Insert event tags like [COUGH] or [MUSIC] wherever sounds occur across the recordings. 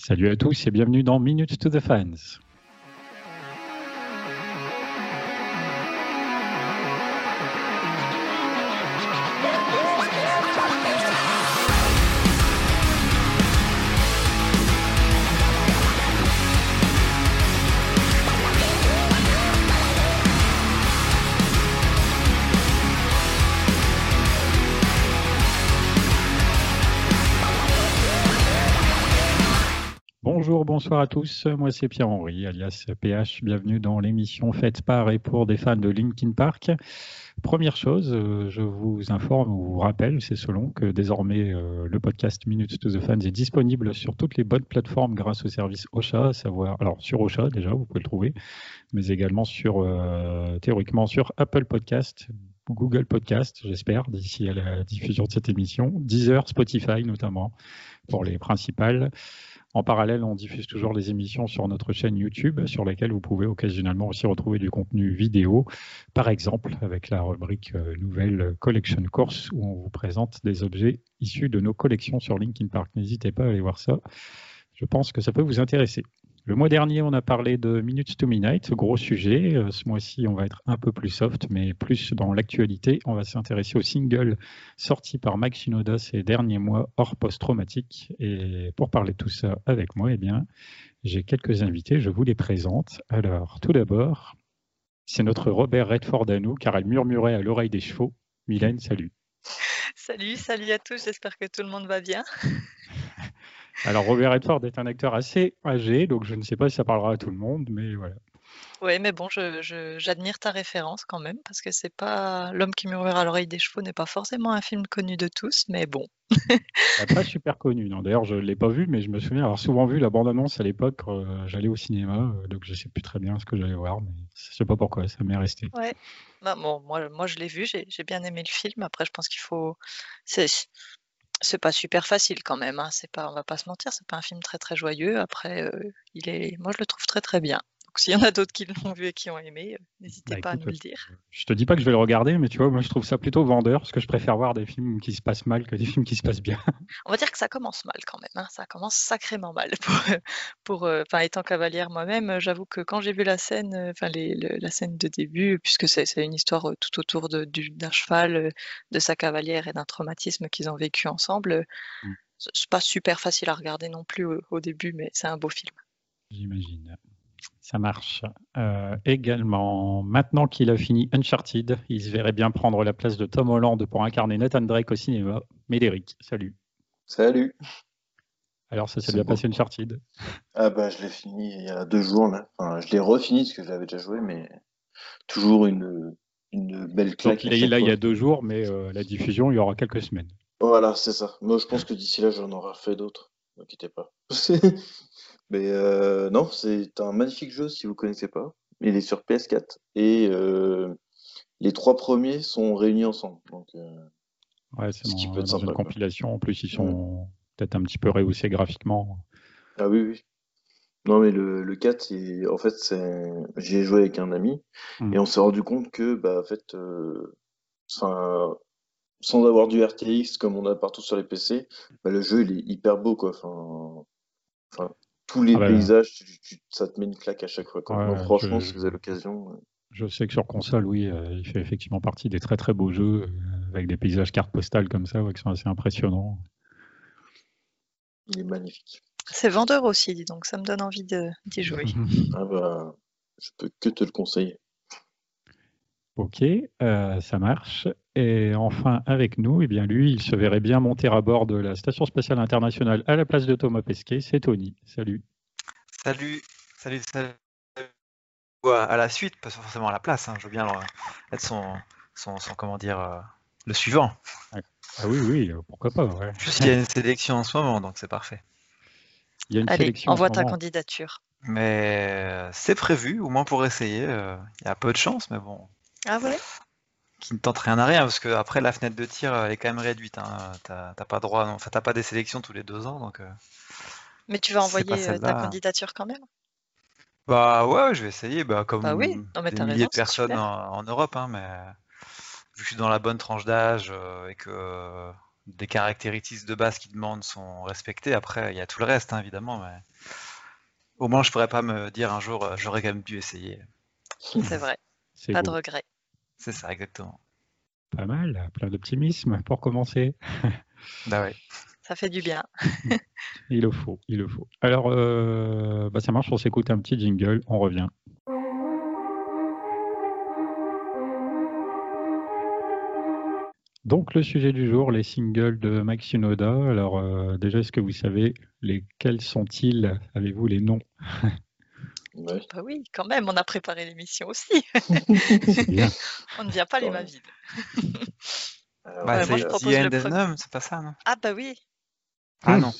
Salut à tous et bienvenue dans Minutes to the Fans. Bonsoir à tous. Moi, c'est Pierre-Henri, alias PH. Bienvenue dans l'émission faite par et pour des fans de Linkin Park. Première chose, euh, je vous informe ou vous rappelle, c'est selon que désormais euh, le podcast Minutes to the Fans est disponible sur toutes les bonnes plateformes grâce au service Ocha, à savoir, alors sur Ocha déjà, vous pouvez le trouver, mais également sur, euh, théoriquement sur Apple Podcast, Google Podcast, j'espère, d'ici à la diffusion de cette émission, Deezer, Spotify notamment, pour les principales. En parallèle, on diffuse toujours les émissions sur notre chaîne YouTube, sur laquelle vous pouvez occasionnellement aussi retrouver du contenu vidéo, par exemple avec la rubrique euh, Nouvelle Collection Course, où on vous présente des objets issus de nos collections sur Linkin Park. N'hésitez pas à aller voir ça. Je pense que ça peut vous intéresser. Le mois dernier, on a parlé de Minutes to Midnight, gros sujet. Euh, ce mois-ci, on va être un peu plus soft, mais plus dans l'actualité. On va s'intéresser au single sorti par Mike Shinoda ces derniers mois hors post-traumatique. Et pour parler de tout ça avec moi, eh bien, j'ai quelques invités, je vous les présente. Alors, tout d'abord, c'est notre Robert Redford à nous, car elle murmurait à l'oreille des chevaux. Mylène, salut. Salut, salut à tous, j'espère que tout le monde va bien. [LAUGHS] Alors Robert Redford est un acteur assez âgé, donc je ne sais pas si ça parlera à tout le monde, mais voilà. Oui, mais bon, j'admire ta référence quand même, parce que c'est pas L'homme qui murmure à l'oreille des chevaux n'est pas forcément un film connu de tous, mais bon. pas super connu, non. D'ailleurs, je ne l'ai pas vu, mais je me souviens avoir souvent vu la bande-annonce à l'époque. euh, j'allais au cinéma, euh, donc je sais plus très bien ce que j'allais voir, mais je sais pas pourquoi, ça m'est resté. Ouais. Bah, bon, moi, moi je l'ai vu, j'ai j'ai bien aimé le film. Après, je pense qu'il faut. C'est pas super facile quand même. Hein. C'est pas, on va pas se mentir, c'est pas un film très très joyeux. Après, euh, il est, moi je le trouve très très bien. Donc s'il y en a d'autres qui l'ont vu et qui ont aimé, euh, n'hésitez Bah, pas à nous le dire. Je te dis pas que je vais le regarder, mais tu vois, moi je trouve ça plutôt vendeur, parce que je préfère voir des films qui se passent mal que des films qui se passent bien. [LAUGHS] On va dire que ça commence mal quand même. hein. Ça commence sacrément mal. [LAUGHS] Pour, pour, euh, étant cavalière moi-même, euh, j'avoue que quand j'ai vu la scène, enfin le- la scène de début, puisque c'est une histoire tout autour du- d'un cheval, de sa cavalière et d'un traumatisme qu'ils ont vécu ensemble, Mm. c'est c'est pas super facile à regarder non plus au, au début, mais c'est un beau film. J'imagine. Ça marche. Euh, également, maintenant qu'il a fini Uncharted, il se verrait bien prendre la place de Tom Holland pour incarner Nathan Drake au cinéma. Médéric, salut. Salut. Alors, ça s'est bien beau. passé Uncharted Ah bah je l'ai fini il y a deux jours là. Enfin, je l'ai refini parce que je l'avais déjà joué, mais toujours une, une belle claque. Donc, il est là il y a deux jours, mais euh, la diffusion, il y aura quelques semaines. Voilà, c'est ça. Moi je pense que d'ici là j'en aurai fait d'autres. Ne pas. [LAUGHS] mais euh, non, c'est un magnifique jeu si vous connaissez pas. Il est sur PS4 et euh, les trois premiers sont réunis ensemble. Donc euh, Ouais, c'est Ce qui dans, peut être dans sympa, une quoi. compilation. En plus, ils sont peut-être un petit peu rehaussés graphiquement. ah oui oui. Non mais le, le 4 c'est en fait j'ai joué avec un ami Hmm. et on s'est rendu compte que bah en fait euh, sans avoir du RTX comme on a partout sur les PC, bah, le jeu il est hyper beau quoi. Enfin tous les Ah paysages, tu- tu- ça te met une claque à chaque fois. Quoi. Ouais, Donc, franchement, je- si vous avez l'occasion, euh, Je sais que sur console, oui, euh, il fait effectivement partie des très très beaux jeux euh, avec des paysages cartes postales comme ça ouais, qui sont assez impressionnants. il est magnifique. C'est vendeur aussi, dis donc, ça me donne envie de- d'y jouer. [LAUGHS] Ah bah, je peux que te le conseiller. Ok, euh, ça marche. Et enfin, avec nous, eh bien lui, il se verrait bien monter à bord de la Station spatiale internationale à la place de Thomas Pesquet. C'est Tony. Salut. Salut, salut, salut. À la suite, pas forcément à la place. hein, Je veux bien être son, son, son, comment dire, euh, le suivant. Ah oui, oui, pourquoi pas. ouais. Juste qu'il y a une sélection en ce moment, donc c'est parfait. Il y a une Allez, sélection en envoie ce ta moment. candidature. Mais euh, c'est prévu, au moins pour essayer. euh, Il y a peu de chance, mais bon, Ah ouais? Qui ne tente rien à rien, parce que après la fenêtre de tir, elle est quand même réduite. Hein. T'as pas droit, non, enfin t'as pas des sélections tous les deux ans, donc. euh, Mais tu vas envoyer euh, ta candidature quand même? Bah ouais, je vais essayer, bah, comme Bah oui, non, mais des milliers raison, de personnes en, en Europe, hein, mais vu que je suis dans la bonne tranche d'âge euh, et que euh, des caractéristiques de base qui demandent sont respectées. Après, il y a tout le reste, hein, évidemment, mais au moins, je pourrais pas me dire un jour, euh, j'aurais quand même dû essayer. C'est vrai. pas de regret. C'est ça, exactement. Pas mal, plein d'optimisme pour commencer. bah ouais. Ça fait du bien. [LAUGHS] il le faut, il le faut. Alors, euh, bah ça marche, on s'écoute un petit jingle, on revient. Donc le sujet du jour, les singles de Mike Shinoda. Alors euh, déjà, est-ce que vous savez lesquels sont-ils? Avez-vous les noms? Bah oui, quand même, on a préparé l'émission aussi. [LAUGHS] on ne vient pas les mains vides. bah, c'est c'est pas ça, non? Ah bah oui. Ah non,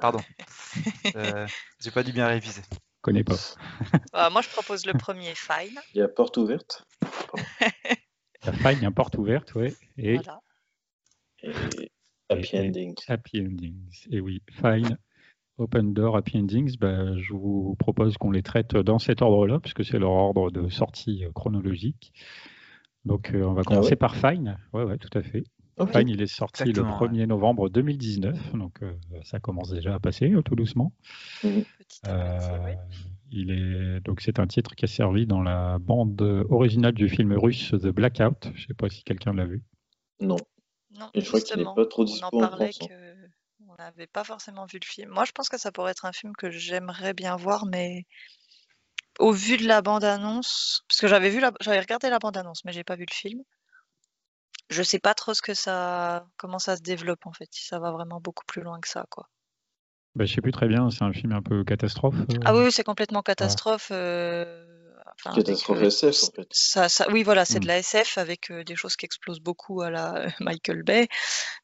pardon. [LAUGHS] euh, J'ai pas dû bien réviser. Je connais pas. [LAUGHS] Bah, moi, je propose le premier, Fine. Il y a porte ouverte. Il y a Fine, il y a porte ouverte, oui. Et... Voilà. Et Happy Endings. Happy Endings. Et oui, Fine, Open Door, Happy Endings, bah, je vous propose qu'on les traite dans cet ordre-là, puisque c'est leur ordre de sortie chronologique. Donc, euh, on va ah commencer par Fine. Ouais, ouais, tout à fait. Fine, il est sorti le 1er novembre 2019, donc euh, ça commence déjà à passer tout doucement. Euh, il est donc c'est un titre qui a servi dans la bande originale du film russe The Blackout. Je ne sais pas si quelqu'un l'a vu. Non. Non, je crois qu'il n'est pas trop dispo on en parlait hein. N'avait pas forcément vu le film. Moi, je pense que ça pourrait être un film que j'aimerais bien voir, mais au vu de la bande-annonce, parce que j'avais vu la... j'avais regardé la bande-annonce, mais j'ai pas vu le film. Je sais pas trop ce que ça, comment ça se développe en fait, si ça va vraiment beaucoup plus loin que ça, quoi. Bah, je sais plus très bien, c'est un film un peu catastrophe. Ah oui, c'est complètement catastrophe. Euh, Catastrophe euh, SF, en fait. Ça, ça, oui, voilà, c'est de hmm. la SF avec euh, des choses qui explosent beaucoup à la Michael Bay.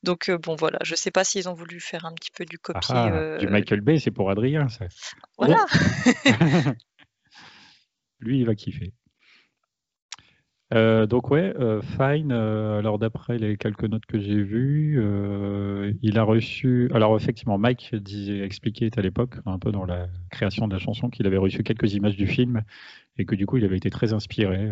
Donc, bon, voilà, je sais pas s'ils ont voulu faire un petit peu du copier. Ah, du Michael Bay, c'est pour Adrien, ça. Voilà. [LAUGHS] Lui, il va kiffer. Euh, donc ouais, euh, Fine, euh, alors d'après les quelques notes que j'ai vues, il a reçu, alors effectivement Mike disait, expliquait à l'époque, un peu dans la création de la chanson, qu'il avait reçu quelques images du film et que du coup il avait été très inspiré.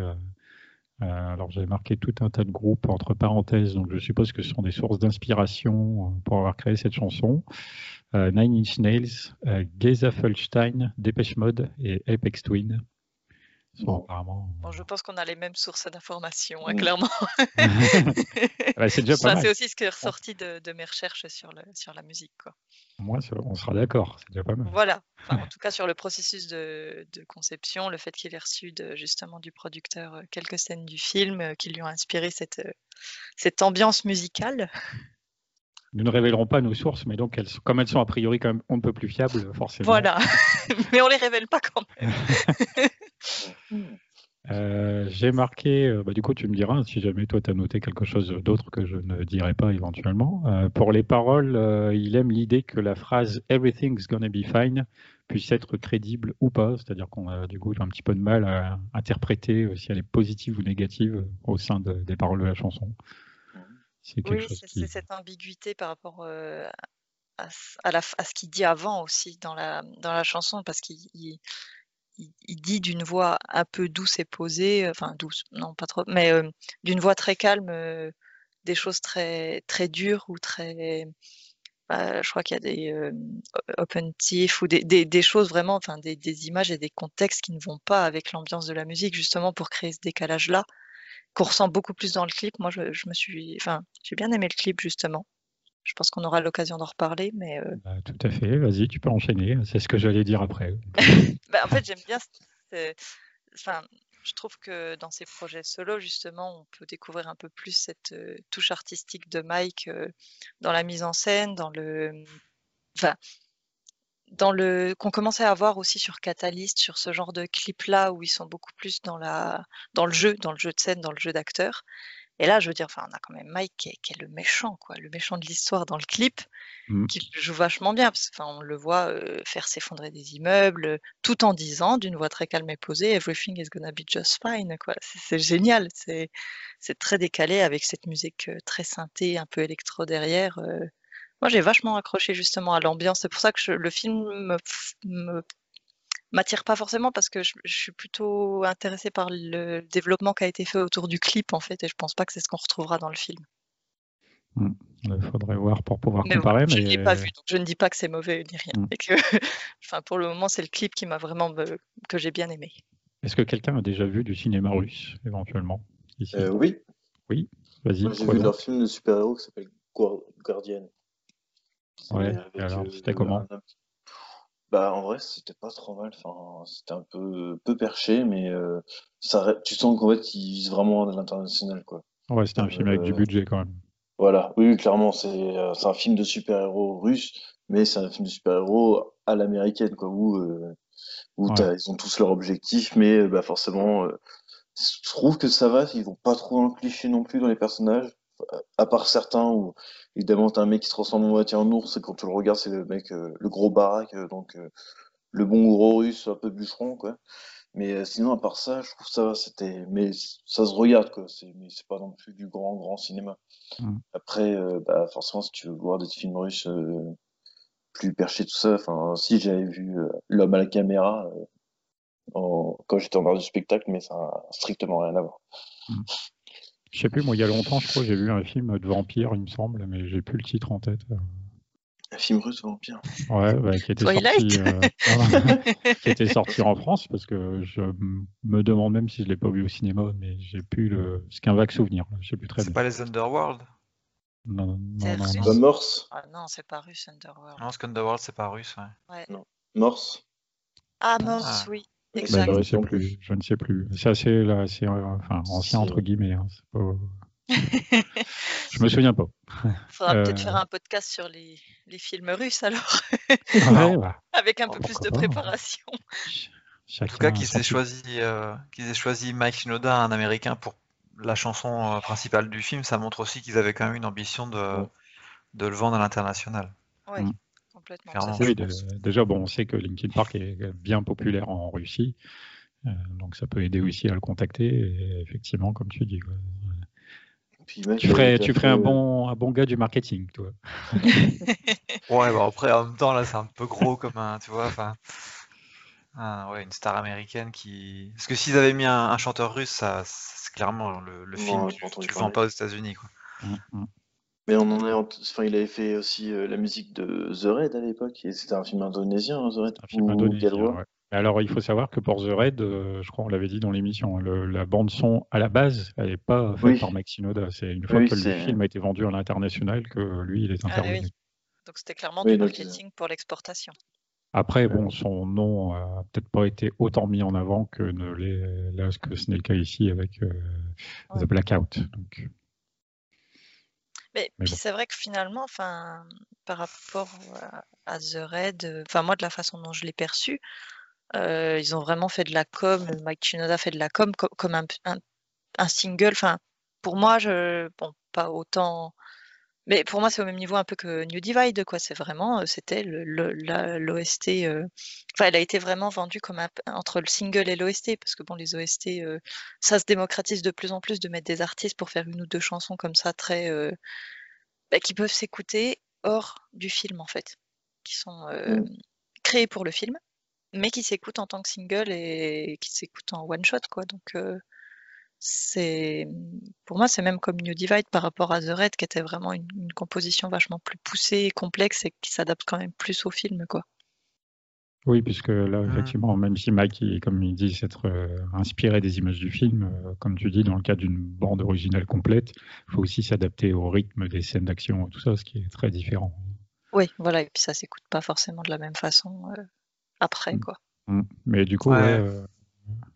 alors j'ai marqué tout un tas de groupes entre parenthèses, donc je suppose que ce sont des sources d'inspiration pour avoir créé cette chanson. Nine Inch Nails, Geza Fulstein, Depeche Mode et Apex Twin. Bon. je pense qu'on a les mêmes sources d'informations, hein, mm. clairement. [LAUGHS] c'est déjà pas C'est aussi ce qui est ressorti de, mes recherches sur, le, sur la musique. Quoi. Moi, on sera d'accord, c'est déjà pas mal. Voilà, en tout cas sur le processus de, conception, le fait qu'il ait reçu justement du producteur euh, quelques scènes du film euh, qui lui ont inspiré cette, euh, cette ambiance musicale. Nous ne révélerons pas nos sources, mais donc elles, comme elles sont a priori quand même on ne peut plus fiables, forcément. Voilà, [LAUGHS] mais on les révèle pas quand même. [LAUGHS] Euh, j'ai marqué, euh, bah, du coup tu me diras si jamais toi tu as noté quelque chose d'autre que je ne dirai pas éventuellement. Euh, pour les paroles, il aime l'idée que la phrase Everything's gonna be fine puisse être crédible ou pas, c'est-à-dire qu'on a du coup un petit peu de mal à interpréter si elle est positive ou négative au sein des paroles de la chanson. C'est oui, c'est cette ambiguïté par rapport à, à, ce qu'il dit avant aussi dans la, dans la chanson, parce qu'il il, dit d'une voix un peu douce et posée, euh, enfin douce, non pas trop, mais euh, d'une voix très calme, euh, des choses très très dures ou très, bah, je crois qu'il y a des open tiff ou des, des, choses vraiment, enfin des, des, images et des contextes qui ne vont pas avec l'ambiance de la musique justement pour créer ce décalage là qu'on ressent beaucoup plus dans le clip. Moi, je, je me suis, enfin, j'ai bien aimé le clip justement. Je pense qu'on aura l'occasion d'en reparler, mais. Euh bah, tout à fait. Vas-y, tu peux enchaîner. C'est ce que j'allais dire après. [LAUGHS] Bah, en fait, j'aime bien. Enfin, je trouve que dans ces projets solo, justement, on peut découvrir un peu plus cette euh, touche artistique de Mike euh, dans la mise en scène, dans le. Enfin, dans le qu'on commençait à avoir aussi sur Catalyst, sur ce genre de clip-là où ils sont beaucoup plus dans la dans le jeu, dans le jeu de scène, dans le jeu d'acteur. Et là, je veux dire, enfin, on a quand même Mike qui est, le méchant, quoi, le méchant de l'histoire dans le clip, mmh. qui joue vachement bien. Parce on le voit faire s'effondrer des immeubles, tout en disant, d'une voix très calme et posée, Everything is gonna be just fine. Quoi. C'est, génial. C'est, c'est très décalé avec cette musique très synthé, un peu électro derrière. Moi, j'ai vachement accroché justement à l'ambiance. C'est pour ça que le film me m'attire pas forcément parce que je, suis plutôt intéressée par le développement qui a été fait autour du clip en fait et je pense pas que c'est ce qu'on retrouvera dans le film. Il faudrait voir pour pouvoir comparer. je ne l'ai pas vu, donc je ne dis pas que c'est mauvais ni rien. Et que, [LAUGHS] enfin, pour le moment, c'est le clip qui m'a vraiment euh, que j'ai bien aimé. Est-ce que quelqu'un a déjà vu du cinéma russe éventuellement euh, Oui. Oui. Vas-y. J'ai vu leur film de super-héros qui s'appelle Guardian. Ouais. Et alors, euh, c'était comment Bah, en vrai, c'était pas trop mal. Enfin, c'était un peu peu perché, mais ça, tu sens qu'en fait, ils visent vraiment à l'international, quoi. Ouais, c'était un film avec du budget quand même. Voilà, oui, clairement, euh, c'est un film de super-héros russe, mais c'est un film de super-héros à l'américaine, quoi, où, euh, où ils ont tous leur objectif, mais euh, bah, forcément, je trouve que ça va, ils vont pas trop dans le cliché non plus dans les personnages, à part certains où, évidemment, t'as un mec qui se transforme en moitié en ours, et quand tu le regardes, c'est le mec, le gros baraque, donc le bon gros russe, un peu bûcheron, quoi. Mais euh, sinon, à part ça, je trouve ça, c'était, mais ça se regarde quoi. C'est, mais c'est pas non plus du grand grand cinéma. Mmh. Après, euh, bah, forcément, si tu veux voir des films russes euh, plus perchés tout ça, enfin, si j'avais vu L'homme à la caméra quand j'étais en dehors du spectacle, mais ça a strictement rien à voir. Mmh. Je sais plus, moi, il y a longtemps, je crois, j'ai vu un film de vampire, il me semble, mais j'ai plus le titre en tête. Un film russe vampire. Ouais, bah, qui, était sorti, euh, [LAUGHS] qui était sorti en France parce que je me demande même si je l'ai pas vu au cinéma, mais j'ai plus le. C'est qu'un vague souvenir. Je sais plus très C'est pas les Underworld? Non, non, non. non, Morse Ah non, c'est pas russe Underworld. Non, Underworld, c'est pas russe, ouais. ouais. Non. Morse Ah, Morse, ah. oui. Bah, je, sais plus, je ne sais plus. C'est assez, là, assez enfin, ancien entre guillemets. Hein. C'est pas... [LAUGHS] Je me souviens pas. Il faudra peut-être faire euh. un podcast sur les, les films russes alors. [LAUGHS] Avec un peu plus de préparation. en tout cas, qu'ils aient, choisi, euh, qu'ils aient choisi Mike Shinoda, un américain, pour la chanson euh, principale du film, ça montre aussi qu'ils avaient quand même une ambition de, de le vendre à l'international. Oui, mm. Complètement. déjà, bon, on sait que Linkin Park est bien populaire en Russie. donc ça peut aider aussi à le contacter. Et effectivement, comme tu dis, quoi tu ferais, tu ferais un, bon, un bon gars du marketing, toi. [LAUGHS] ouais, bah après, en même temps, là, c'est un peu gros comme un, tu vois, enfin, ouais, une star américaine qui. Parce que s'ils avaient mis un, chanteur russe, ça, c'est clairement le, film, tu, le vends pas aux États-Unis, quoi. Mm, mm. Mais on en est, enfin, il avait fait aussi euh, la musique de The Red à l'époque, et c'était un film indonésien, hein, The Red. Un film indonésien, ouais. Alors, il faut savoir que pour The Raid, euh, je crois qu'on l'avait dit dans l'émission, hein, la bande son à la base, elle n'est pas faite par Max Sinoda. C'est une fois que le film a été vendu à l'international que lui, il est ah intervenu. Donc c'était clairement du marketing pour l'exportation. Après, bon, son nom a peut-être pas été autant mis en avant que ne là, ce que ce n'est le cas ici avec euh, The Blackout. Mais, puis c'est vrai que finalement, enfin, par rapport à, The Raid, enfin moi de la façon dont je l'ai perçu, euh, ils ont vraiment fait de la com, Mike Shinoda fait de la com comme un, un, single. Enfin, pour moi, je, bon, pas autant, mais pour moi, c'est au même niveau un peu que New Divide, quoi. C'est vraiment, euh, c'était l'OST. Euh, enfin, elle a été vraiment vendue comme entre le single et l'OST, parce que bon, les OST, ça se démocratise de plus en plus de mettre des artistes pour faire une ou deux chansons comme ça, très, bah, qui peuvent s'écouter hors du film en fait, qui sont mmh. créés pour le film mais qui s'écoute en tant que single et qui s'écoute en one shot quoi. Donc euh, c'est pour moi c'est même comme New Divide par rapport à The Red qui était vraiment une, composition vachement plus poussée et complexe et qui s'adapte quand même plus au film quoi. Oui, puisque là, mmh. effectivement, même si Mike, comme il dit, s'être euh, inspiré des images du film, euh, comme tu dis, dans le cas d'une bande originale complète, il faut aussi s'adapter au rythme des scènes d'action, tout ça, ce qui est très différent. Oui, voilà, et puis ça s'écoute pas forcément de la même façon après, mmh. quoi. Mmh. Mais du coup, euh,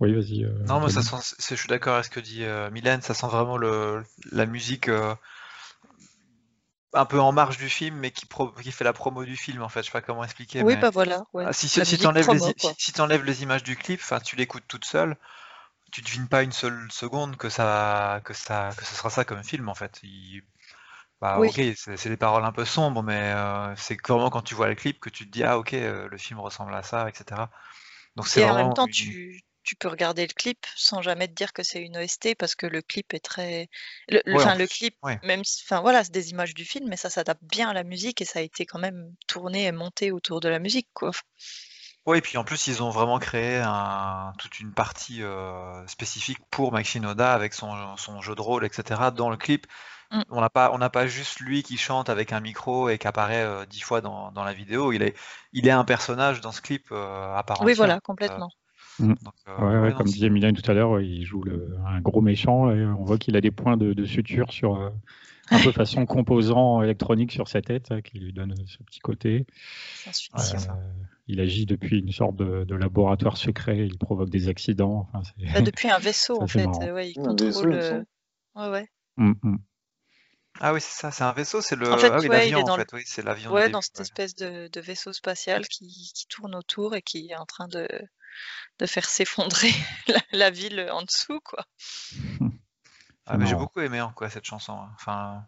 oui, vas-y. Euh, non, ça sent, je suis d'accord avec ce que dit euh, Mylène, ça sent vraiment le, la musique un peu en marge du film, mais qui, qui fait la promo du film, en fait. Je sais pas comment expliquer. Oui, bah voilà. Ah, si, si, tu enlèves, les, si, les images du clip, tu l'écoutes toute seule, tu devines pas une seule seconde que ça, que ça, que ce sera ça comme film, en fait. Bah, ok, c'est des paroles un peu sombres, mais euh, c'est vraiment quand tu vois le clip que tu te dis ah ok, euh, le film ressemble à ça, etc. Donc c'est en même temps, tu, tu peux regarder le clip sans jamais te dire que c'est une OST parce que le clip est très, le, enfin le clip, même, enfin voilà, c'est des images du film, mais ça s'adapte bien à la musique et ça a été quand même tourné et monté autour de la musique, quoi. Oui, et puis en plus, ils ont vraiment créé un, toute une partie euh, spécifique pour Mike Shinoda avec son, son jeu de rôle, etc. dans le clip Mm. On n'a pas, on pas juste lui qui chante avec un micro et qui apparaît euh, dix fois dans, la vidéo. Il est, il est un personnage dans ce clip euh, à Oui, voilà, complètement. Mm. ouais, comme disait Mylène tout à l'heure, il joue un gros méchant et on voit qu'il a des points de, suture sur un peu façon composant électronique sur sa tête qui lui donne ce petit côté. il agit depuis une sorte de, laboratoire secret, il provoque des accidents. Bah, depuis un vaisseau [LAUGHS] en fait, il contrôle. Ouais, ouais. Mm, ah oui, c'est ça, c'est un vaisseau, c'est le en fait, ah en fait, oui, c'est l'avion. Ouais, dans cette espèce de, vaisseau spatial qui, tourne autour et qui est en train de, de faire s'effondrer [LAUGHS] la, ville en dessous, quoi. [LAUGHS] Ah, mais j'ai beaucoup aimé hein, quoi cette chanson. Hein. Enfin,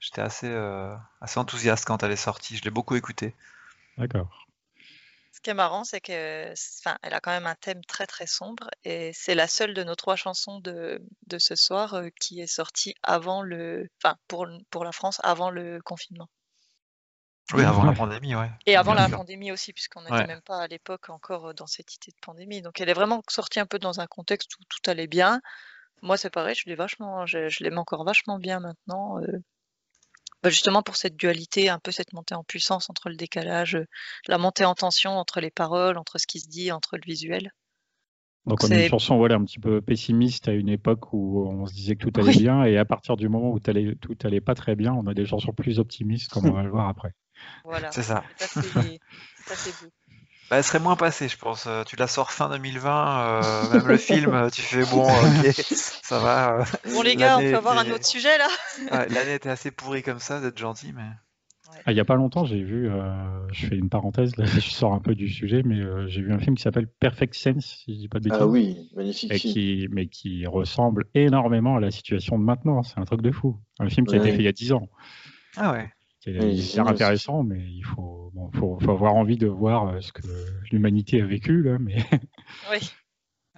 j'étais assez, euh, assez enthousiaste quand elle est sortie. Je l'ai beaucoup écoutée. D'accord qui est marrant, c'est que, enfin, elle a quand même un thème très très sombre et c'est la seule de nos trois chansons de, de ce soir euh, qui est sortie avant le, enfin, pour, pour la France, avant le confinement. Oui, avant la pandémie, ouais. Et avant la pandémie aussi, puisqu'on n'était même pas à l'époque encore dans cette idée de pandémie. Donc elle est vraiment sortie un peu dans un contexte où tout allait bien. Moi, c'est pareil, je l'ai vachement, je, je l'aime encore vachement bien maintenant. Euh, bah, justement pour cette dualité, un peu cette montée en puissance entre le décalage, la montée en tension entre les paroles, entre ce qui se dit, entre le visuel. Donc, on a une chanson voilà, un petit peu pessimiste à une époque où on se disait que tout allait bien, et à partir du moment où tout allait, tout allait pas très bien, on a des chansons plus optimistes, comme on va le voir après. Voilà. C'est ça. ça c'est beau. Bah, elle serait moins passée, je pense. Euh, tu la sors fin 2020, euh, même le film, tu fais bon, ok, [LAUGHS] ça va. Euh, bon les gars, on peut avoir un autre sujet là. [LAUGHS] L'année était assez pourrie comme ça, d'être gentil, mais. Ah, il n'y a pas longtemps, j'ai vu, je fais une parenthèse, là, [LAUGHS] je sors un peu du sujet, mais j'ai vu un film qui s'appelle Perfect Sense, si je dis pas de bêtises. Ah oui, magnifique et Qui, mais qui ressemble énormément à la situation de maintenant. C'est un truc de fou. Un film qui a été fait il y a 10 ans. Ah ouais. C'est intéressant, mais il faut, faut, avoir envie de voir euh, ce que l'humanité a vécu là, mais. [LAUGHS] Oui.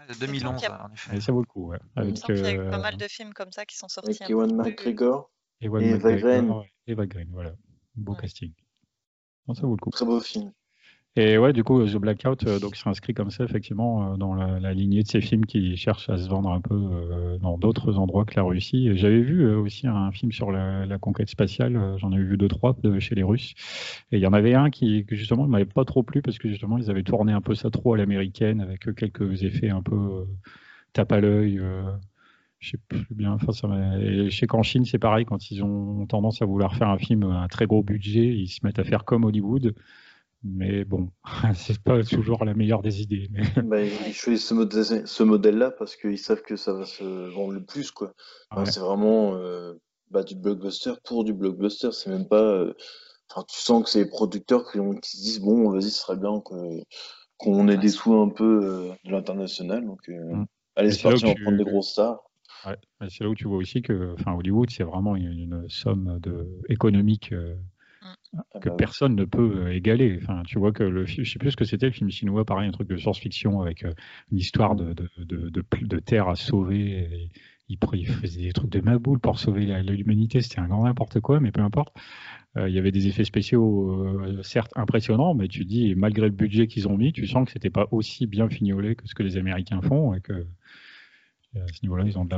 De 2011, en effet. ça vaut le coup. il y a pas mal de films comme ça qui sont sortis. Avec Ewan McGregor et Eva Green. Eva Green, voilà. Beau casting. ça vaut le coup. Très beau film. Et ouais, du coup, The Blackout euh, s'inscrit comme ça effectivement euh, dans la, lignée de ces films qui cherchent à se vendre un peu euh, dans d'autres endroits que la Russie. J'avais vu aussi un film sur la, conquête spatiale. J'en ai vu deux trois de chez les Russes. Et il y en avait un qui justement ne m'avait pas trop plu parce que justement ils avaient tourné un peu ça trop à l'américaine avec quelques effets un peu tape à l'œil. je sais plus bien. Enfin, ça je sais qu'en Chine, c'est pareil, quand ils ont tendance à vouloir faire un film à un très gros budget, ils se mettent à faire comme Hollywood. Mais bon, [LAUGHS] c'est pas toujours la meilleure des idées. Mais... [LAUGHS] Bah, ils choisissent ce modèle-là parce qu'ils savent que ça va se vendre le plus. quoi. C'est vraiment euh, bah, du blockbuster pour du blockbuster. C'est même pas. Euh, enfin, tu sens que c'est les producteurs qui, se disent bon, vas-y, ce serait bien qu'on ait des sous un peu euh, de l'international. Donc, mm. allez, c'est parti, on va prendre des grosses stars. Ouais. C'est là où tu vois aussi que Hollywood, c'est vraiment une, somme de, économique que bah personne ne peut euh, égaler. Enfin, tu vois que le je sais plus ce que c'était le film chinois, pareil, un truc de science-fiction avec euh, une histoire de, de, de, de, terre à sauver. il, faisait des trucs de maboule pour sauver l'humanité, c'était un grand n'importe quoi, mais peu importe. Euh, il y avait des effets spéciaux, certes impressionnants, mais tu dis, malgré le budget qu'ils ont mis, tu sens que c'était pas aussi bien fignolé que ce que les Américains font et que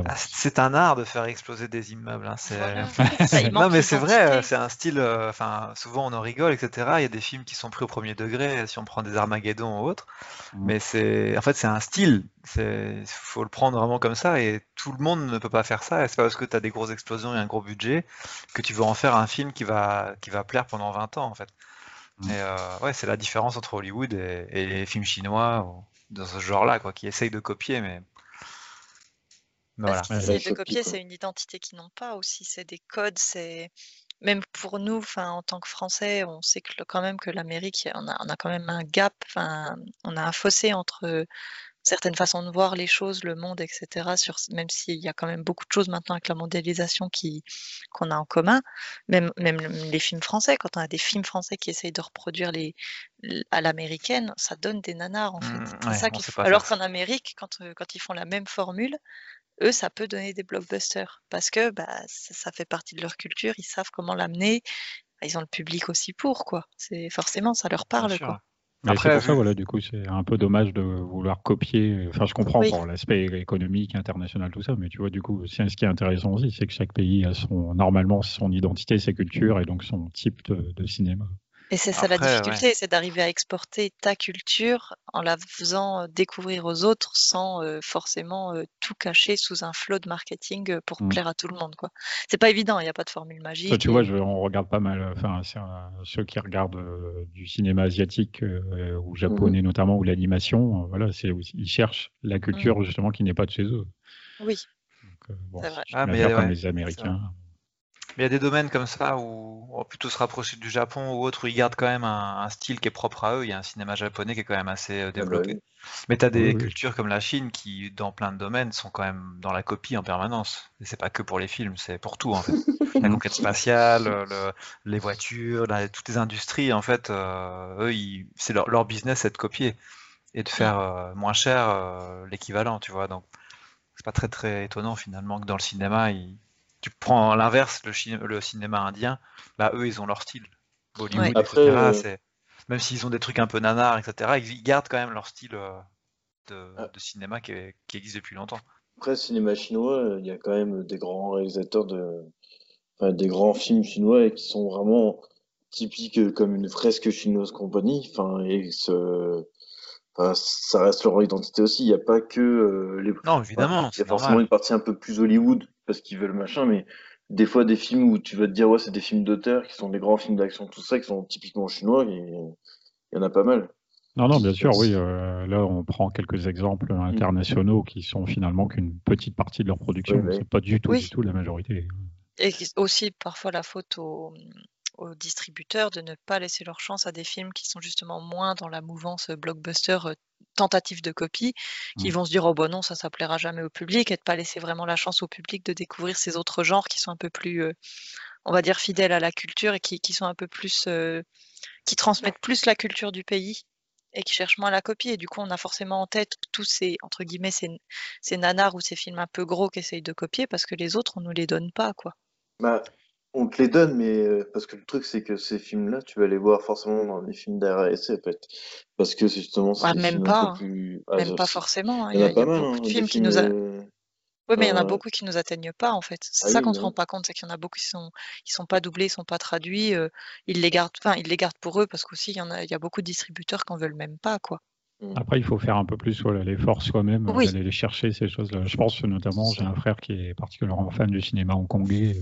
ah, c'est un art de faire exploser des immeubles. Hein, [LAUGHS] non, mais c'est vrai, c'est un style. Euh, enfin, souvent on en rigole, etc. Il y a des films qui sont pris au premier degré, si on prend des Armageddon ou autres. Mm. Mais c'est, en fait, c'est un style. Il faut le prendre vraiment comme ça. Et tout le monde ne peut pas faire ça. Et c'est pas parce que tu as des grosses explosions et un gros budget que tu veux en faire un film qui va, qui va plaire pendant 20 ans, en fait. Mm. Euh, ouais, c'est la différence entre Hollywood et, les films chinois dans ce genre-là, quoi, qui essayent de copier, mais voilà. de copier, c'est une identité qu'ils n'ont pas aussi. C'est des codes, c'est même pour nous, enfin, en tant que Français, on sait que quand même que l'Amérique, on a, on a quand même un gap, enfin, on a un fossé entre certaines façons de voir les choses, le monde, etc. Sur, même s'il y a quand même beaucoup de choses maintenant avec la mondialisation qui qu'on a en commun, même même les films français, quand on a des films français qui essayent de reproduire les à l'américaine, ça donne des nanars en fait. Mmh, ça Alors qu'en Amérique, quand quand ils font la même formule, eux, ça peut donner des blockbusters parce que bah, ça, fait partie de leur culture, ils savent comment l'amener. Bah, ils ont le public aussi pour, quoi. C'est forcément, ça leur parle, quoi. Mais c'est pour ça, voilà, du coup, c'est un peu dommage de vouloir copier. Enfin, je comprends pour l'aspect économique, international, tout ça, mais tu vois, du coup, ce qui est intéressant aussi, c'est que chaque pays a son, normalement son identité, sa culture et donc son type de cinéma. Et c'est ça la difficulté, c'est d'arriver à exporter ta culture en la faisant découvrir aux autres sans forcément tout cacher sous un flot de marketing pour mmh. plaire à tout le monde. quoi. C'est pas évident, il n'y a pas de formule magique. tu vois, on regarde pas mal, enfin, ceux qui regardent du cinéma asiatique ou mmh japonais notamment, ou l'animation, voilà, c'est ils cherchent la mmh. culture justement qui n'est pas de chez eux. Oui. c'est vrai. Ah, mais comme les Américains. Mais il y a des domaines comme ça où on va plutôt se rapprocher du Japon ou autre, où ils gardent quand même un, style qui est propre à eux. Il y a un cinéma japonais qui est quand même assez euh, ah bah développé. Mais tu as des cultures comme la Chine qui, dans plein de domaines, sont quand même dans la copie en permanence. Et c'est pas que pour les films, c'est pour tout en fait. [LAUGHS] la conquête spatiale, les voitures, toutes les industries, en fait, euh, eux, c'est leur, business, c'est de copier et de faire euh, moins cher l'équivalent, tu vois. Donc, c'est pas très très étonnant finalement que dans le cinéma, ils tu prends l'inverse, le, le, cinéma indien, bah eux ils ont leur style. Bollywood, etc. Euh, même s'ils ont des trucs un peu nanars, etc., ils gardent quand même leur style euh, ah. de, cinéma qui, existe depuis longtemps. Après, cinéma chinois, il y a quand même des grands réalisateurs de. des grands films chinois qui sont vraiment typiques comme une fresque chinoise compagnie. Enfin, et ce... ça reste leur identité aussi. Il n'y a pas que euh, les. Non, évidemment. Il y a forcément une partie un peu plus Hollywood parce qu'ils veulent machin, mais des fois des films où tu vas te dire ouais c'est des films d'auteur qui sont des grands films d'action tout ça qui sont typiquement chinois et il y en a pas mal. Non non bien sûr oui euh, là on prend quelques exemples mm. internationaux qui sont finalement qu'une petite partie de leur production c'est pas du tout du tout la majorité. Et aussi parfois la faute aux, aux distributeurs de ne pas laisser leur chance à des films qui sont justement moins dans la mouvance blockbuster euh, tentative de copie, qui mmh. vont se dire oh bon non ça ça plaira jamais au public et de pas laisser vraiment la chance au public de découvrir ces autres genres qui sont un peu plus euh, on va dire fidèles à la culture et qui, sont un peu plus euh, qui transmettent plus la culture du pays et qui cherchent moins la copie et du coup on a forcément en tête tous ces entre guillemets ces, ces nanars ou ces films un peu gros qui essayent de copier parce que les autres on nous les donne pas quoi. Bah, on te les donne, mais euh, parce que le truc, c'est que ces films-là, tu vas les voir forcément dans les films d'RASC, en fait. Parce que c'est justement ouais, même pas, plus... ah, même pas forcément. Hein. Il y, a, mal, beaucoup hein, de films qui nous a... Euh, oui, mais il y en a beaucoup qui nous atteignent pas, en fait. C'est ah ça qu'on ne se rend pas compte, c'est qu'il y en a beaucoup qui sont, qui sont pas doublés, ils sont pas traduits. Euh, ils les gardent, enfin, ils les gardent pour eux parce qu'aussi il y en a, il y a beaucoup de distributeurs qui en veulent même pas, quoi. Mmh. Après, il faut faire un peu plus voilà, l'effort soi-même, oui. d'aller les chercher ces choses-là. Je pense notamment, j'ai un frère qui est particulièrement fan du cinéma hongkongais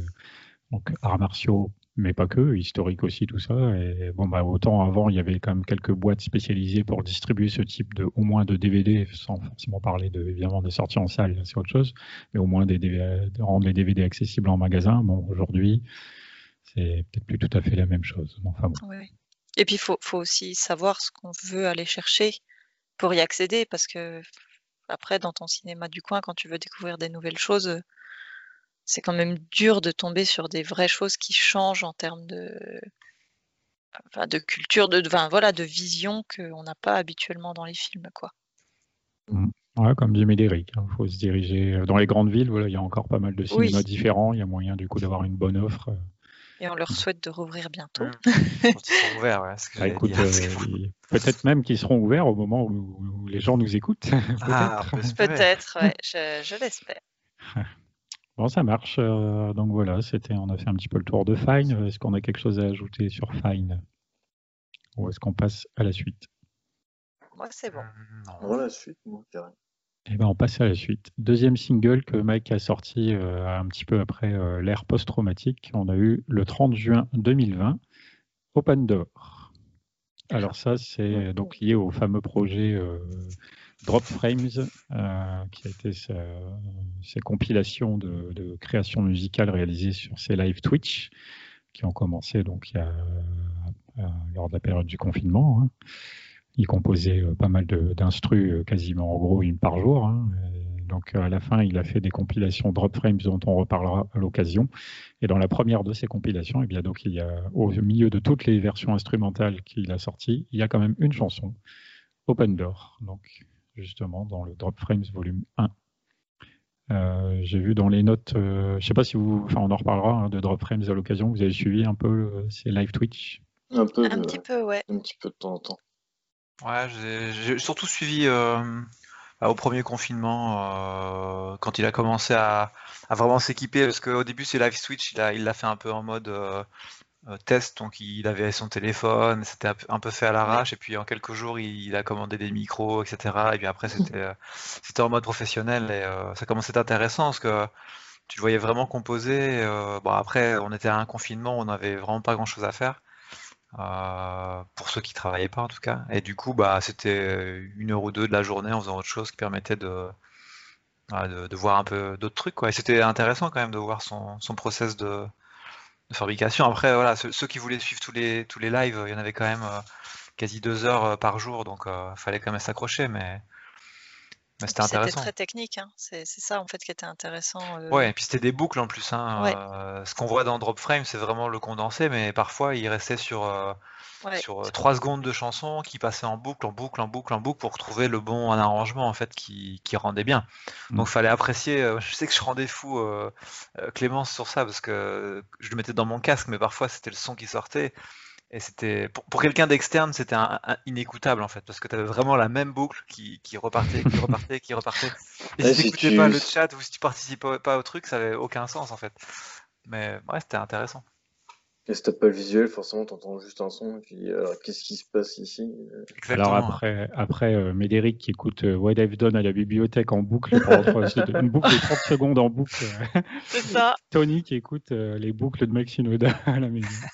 donc arts martiaux, mais pas que, historique aussi, tout ça. Et bon, bah, autant avant, il y avait quand même quelques boîtes spécialisées pour distribuer ce type de, au moins de DVD, sans forcément parler de, évidemment des sorties en salle, c'est autre chose, mais au moins des de rendre les DVD accessibles en magasin. Bon, aujourd'hui, c'est peut-être plus tout à fait la même chose. Enfin, bon. Et puis, il faut, faut aussi savoir ce qu'on veut aller chercher pour y accéder, parce que après, dans ton cinéma du coin, quand tu veux découvrir des nouvelles choses, c'est quand même dur de tomber sur des vraies choses qui changent en termes de, de culture, de, voilà, de vision qu'on n'a pas habituellement dans les films, quoi. Mmh. Ouais, comme dit Médéric, il hein, faut se diriger euh, dans les grandes villes. Voilà, il y a encore pas mal de cinémas différents. Il y a moyen du coup d'avoir une bonne offre. Euh. Et on leur souhaite de rouvrir bientôt. Mmh. ils ouverts, ouais, ah, euh, peut-être même qu'ils seront ouverts au moment où, les gens nous écoutent. [LAUGHS] Ah, peut-être, ouais, je, je l'espère. [LAUGHS] Bon, ça marche. Euh, donc voilà, c'était, on a fait un petit peu le tour de Fine. Est-ce qu'on a quelque chose à ajouter sur Fine? Ou est-ce qu'on passe à la suite? Moi, c'est bon. Non, la suite, Eh ben, on passe à la suite. Deuxième single que Mike a sorti euh, un petit peu après euh, l'ère post-traumatique. On a eu le 30 juin 2020, Open Door. Alors ça, c'est donc lié au fameux projet Drop Frames, euh, qui a été ces compilations de, création musicale réalisées sur ces live Twitch, qui ont commencé donc il y euh, lors de la période du confinement. Hein. Il composait euh, pas mal d'instrus, quasiment en gros une par jour. Hein. Donc à la fin, il a fait des compilations Drop Frames dont on reparlera à l'occasion. Et dans la première de ces compilations, eh bien donc il y a au milieu de toutes les versions instrumentales qu'il a sorties, il y a quand même une chanson, Open Door. Donc justement, dans le Drop Frames volume 1. Euh, j'ai vu dans les notes, euh, je ne sais pas si vous, enfin on en reparlera hein, de Drop Frames à l'occasion, vous avez suivi un peu euh, ces live Twitch? Un peu, un petit peu, ouais. Un petit peu de temps en temps. Ouais, j'ai surtout suivi bah, au premier confinement quand il a commencé à, vraiment s'équiper parce qu'au début c'est live switch, il il l'a fait un peu en mode test, donc il avait son téléphone, c'était un peu fait à l'arrache, et puis en quelques jours il, a commandé des micros, etc. Et puis après c'était c'était en mode professionnel et ça commençait à être intéressant parce que tu le voyais vraiment composer. bon après on était à un confinement, on n'avait vraiment pas grand chose à faire. Euh, pour ceux qui travaillaient pas en tout cas. Et du coup, bah, c'était une heure ou deux de la journée en faisant autre chose qui permettait de, de, voir un peu d'autres trucs. Quoi. Et c'était intéressant quand même de voir son, son process de, fabrication. Après, voilà, ceux, qui voulaient suivre tous les, tous les lives, il y en avait quand même euh, quasi deux heures euh, par jour, donc il fallait quand même s'accrocher. Mais c'était intéressant. très technique, hein. c'est ça en fait qui était intéressant. Euh. Ouais, et puis c'était des boucles en plus. Hein. Euh, ce qu'on voit dans Drop Frame, c'est vraiment le condensé, mais parfois il restait sur, euh, sur 3 secondes de chanson qui passait en boucle, en boucle, en boucle, en boucle pour trouver le bon arrangement en fait qui, qui rendait bien. Donc il mm. fallait apprécier. [LAUGHS] je sais que je rendais fou Clémence sur ça parce que je le mettais dans mon casque, mais parfois c'était le son qui sortait. Et c'était pour, quelqu'un d'externe, c'était un, inécoutable en fait, parce que tu avais vraiment la même boucle qui, qui repartait, qui repartait, qui repartait. [LAUGHS] Et si tu n'écoutais pas le chat ou si tu participais pas au truc, ça avait aucun sens en fait. Mais ouais, c'était intéressant. Et si t'as pas le visuel, forcément, t'entends juste un son. Et puis, alors, qu'est-ce qui se passe ici Exactement. Alors après, après euh, Médéric qui écoute euh, What I've Done à la bibliothèque en boucle, une boucle de 30 secondes en boucle. [LAUGHS] C'est ça. [LAUGHS] Tony qui écoute euh, les boucles de Maxinoda à la maison.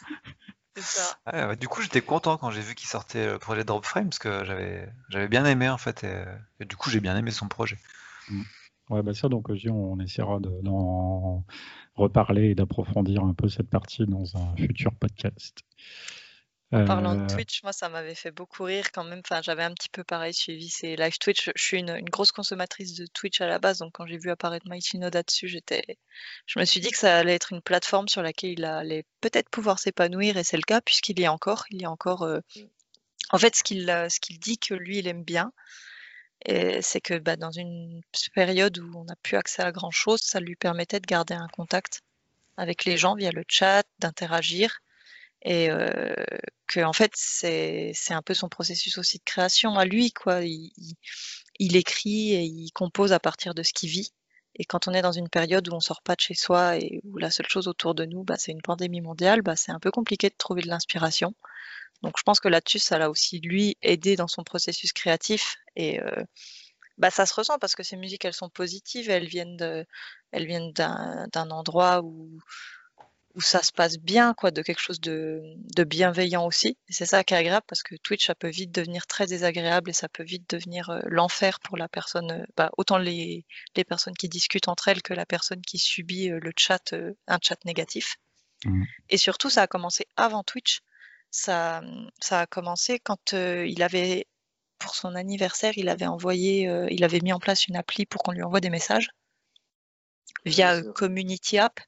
Ça. du coup, j'étais content quand j'ai vu qu'il sortait le projet Drop Frame parce que j'avais j'avais bien aimé en fait et, du coup j'ai bien aimé son projet. Mm. Ouais, bah ça donc on essaiera d'en reparler et d'approfondir un peu cette partie dans un futur podcast. En parlant de euh, Twitch, moi, ça m'avait fait beaucoup rire quand même. Enfin, j'avais un petit peu pareil suivi ces live Twitch. Je suis une, grosse consommatrice de Twitch à la base, donc quand j'ai vu apparaître Mighty Noda dessus, j'étais, je me suis dit que ça allait être une plateforme sur laquelle il allait peut-être pouvoir s'épanouir, et c'est le cas puisqu'il y a encore. Il y a encore. Euh, en fait, ce qu'il, ce qu'il dit que lui, il aime bien, c'est que bah, dans une période où on n'a plus accès à grand chose, ça lui permettait de garder un contact avec les gens via le chat, d'interagir et que en fait c'est un peu son processus aussi de création à lui quoi. Il, écrit et il compose à partir de ce qu'il vit. Et quand on est dans une période où on sort pas de chez soi et où la seule chose autour de nous, bah, c'est une pandémie mondiale, bah, c'est un peu compliqué de trouver de l'inspiration. Donc je pense que là-dessus, ça l'a aussi lui aidé dans son processus créatif et euh, bah, ça se ressent parce que ces musiques elles sont positives, elles viennent de, elles viennent d'un endroit où où ça se passe bien, quoi, de quelque chose de, de bienveillant aussi. Et c'est ça qui est agréable parce que Twitch, ça peut vite devenir très désagréable et ça peut vite devenir euh, l'enfer pour la personne, euh, bah, autant les, les personnes qui discutent entre elles que la personne qui subit euh, le chat, un chat négatif. Mmh. Et surtout, ça a commencé avant Twitch. Ça, ça a commencé quand il avait, pour son anniversaire, il avait envoyé, il avait mis en place une appli pour qu'on lui envoie des messages via Community App.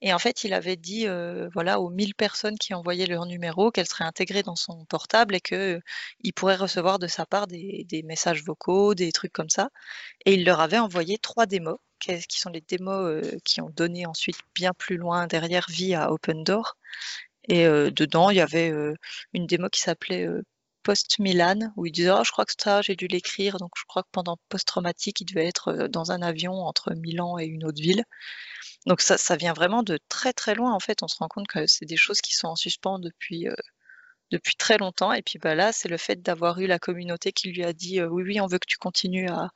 Et en fait, il avait dit euh, voilà aux 1000 personnes qui envoyaient leur numéro qu'elles seraient intégrées dans son portable et qu'il il pourrait recevoir de sa part des, messages vocaux, des trucs comme ça. Et il leur avait envoyé trois démos, qui, sont les démos qui ont donné ensuite bien plus loin derrière vie à Open Door. Et euh, dedans, il y avait une démo qui s'appelait Post Milan, où il disait oh, je crois que ça, j'ai dû l'écrire, donc je crois que pendant post-traumatique, il devait être dans un avion entre Milan et une autre ville. Donc ça, ça vient vraiment de très très loin en fait. On se rend compte que c'est des choses qui sont en suspens depuis, euh, depuis très longtemps. Et puis bah, là, c'est le fait d'avoir eu la communauté qui lui a dit euh, oui, oui, on veut que tu continues à,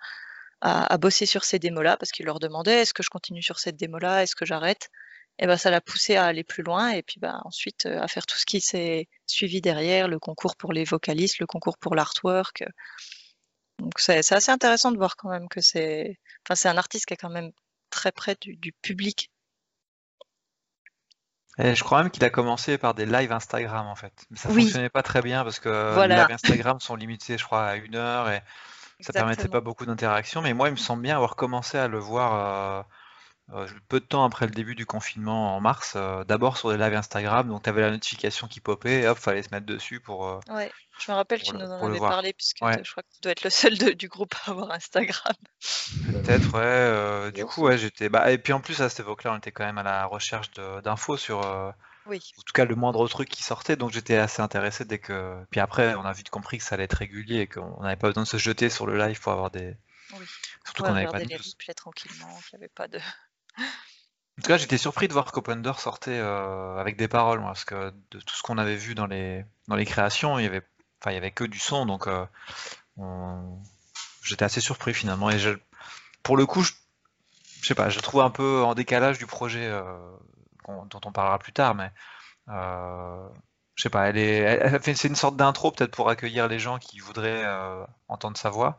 à, bosser sur ces démos-là, parce qu'il leur demandait est-ce que je continue sur cette démo-là, est-ce que j'arrête? Et ben ça l'a poussé à aller plus loin et puis bah, ensuite euh, à faire tout ce qui s'est suivi derrière, le concours pour les vocalistes, le concours pour l'artwork. Donc c'est assez intéressant de voir quand même que c'est, enfin c'est un artiste qui est quand même très près du, public. Et je crois même qu'il a commencé par des lives Instagram en fait. Mais ça ne fonctionnait pas très bien parce que les lives Instagram sont limités, je crois, à une heure et ça permettait pas beaucoup d'interaction. Mais moi, il me semble bien avoir commencé à le voir euh, euh, peu de temps après le début du confinement en mars, euh, d'abord sur des lives Instagram, donc tu avais la notification qui popait, et hop, fallait se mettre dessus pour. Euh, ouais, je me rappelle, tu nous en avais parlé, puisque je crois que tu dois être le seul du groupe à avoir Instagram. Peut-être, ouais. du coup, ouais, j'étais. Bah, et puis en plus, à cette époque-là, on était quand même à la recherche d'infos sur, Oui. En tout cas, le moindre truc qui sortait, donc j'étais assez intéressé dès que. Puis après, on a vite compris que ça allait être régulier et qu'on n'avait pas besoin de se jeter sur le live pour avoir des. Oui. Surtout qu'on n'avait pas de les replays tranquillement, il n'y avait pas de. En tout cas, j'étais surpris de voir qu'Open Door sortait euh, avec des paroles, parce que de tout ce qu'on avait vu dans les, dans les créations, il y avait, enfin, il y avait que du son, donc euh, j'étais assez surpris finalement. Et pour le coup, je, je sais pas, je trouve un peu en décalage du projet euh, dont on parlera plus tard, mais je sais pas, c'est une sorte d'intro peut-être pour accueillir les gens qui voudraient entendre sa voix.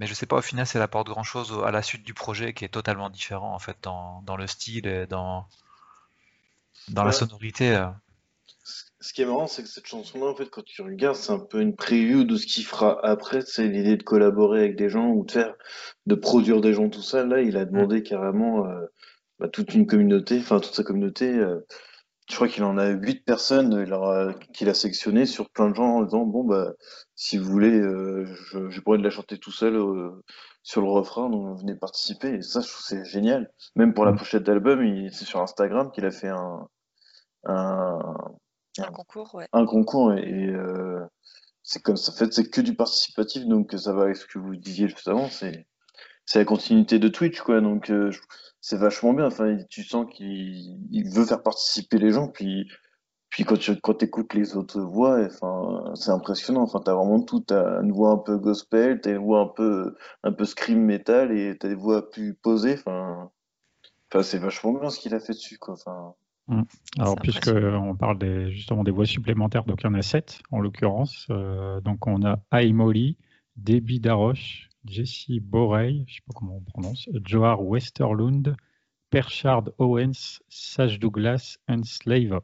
Mais je sais pas, au final, c'est apporte grand-chose au- à la suite du projet qui est totalement différent en fait dans, dans le style et dans, dans la sonorité. euh. Ce qui est marrant, c'est que cette chanson-là, en fait, quand tu regardes, c'est un peu une preview de ce qu'il fera après. C'est l'idée de collaborer avec des gens ou de faire, de produire des gens, tout ça. Là, il a demandé carrément euh, bah, toute une communauté, enfin toute sa communauté. euh, je crois qu'il en a huit personnes qu'il a sélectionné sur plein de gens en disant bon bah si vous voulez, euh, je, je pourrais de la chanter tout seul euh, sur le refrain, donc venez participer. Et ça, je trouve que c'est génial. Même pour la Mm. pochette d'album, c'est sur Instagram qu'il a fait un, un, Un concours, ouais. un concours et, et, euh, c'est comme ça. En fait, c'est que du participatif, donc ça va avec ce que vous disiez juste avant. C'est c'est la continuité de Twitch, quoi. Donc euh, c'est vachement bien. Enfin, tu sens qu'il il veut faire participer les gens, puis puis quand tu quand écoutes les autres voix, enfin c'est impressionnant. Enfin, t'as vraiment tout. T'as une voix un peu gospel, t'as une voix un peu un peu scream metal et t'as des voix plus posées. Enfin, enfin c'est vachement bien ce qu'il a fait dessus, quoi. Enfin. Alors, C'est puisque impressionnant. on parle des, justement des voix supplémentaires, donc il y en a sept en l'occurrence. Euh, donc on a Aimoli, Debbie Daroche, Jessie Borey, je ne sais pas comment on prononce, Joar Westerlund, Perchard Owens, Sage Douglas, and Slave.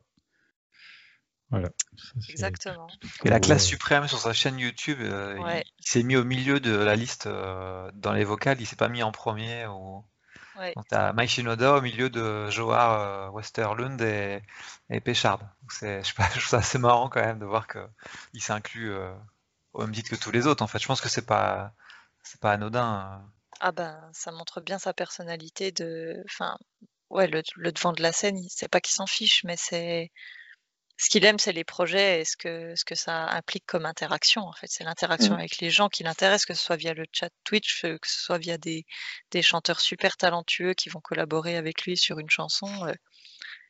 Voilà. Ça, c'est Exactement. Et la classe suprême sur sa chaîne YouTube, euh, il- Ouais. il, s'est mis au milieu de la liste euh, dans les vocales, il s'est pas mis en premier. Ou... Ouais. Donc t'as Mike Shinoda au milieu de Joar euh, Westerlund et, et Péchard. Je sais pas, [LAUGHS] je trouve ça assez marrant quand même de voir que il s'inclut euh, au même titre que tous les autres. En fait, je pense que c'est pas, c'est pas anodin. euh. Ah ben, ça montre bien sa personnalité de. Enfin, ouais, le, le devant de la scène, il- c'est pas qu'il s'en fiche, mais c'est. Ce qu'il aime, c'est les projets et ce que, ce que ça implique comme interaction. En fait, c'est l'interaction Mm. avec les gens qui l'intéressent, que ce soit via le chat Twitch, euh, que ce soit via des, des chanteurs super talentueux qui vont collaborer avec lui sur une chanson. euh.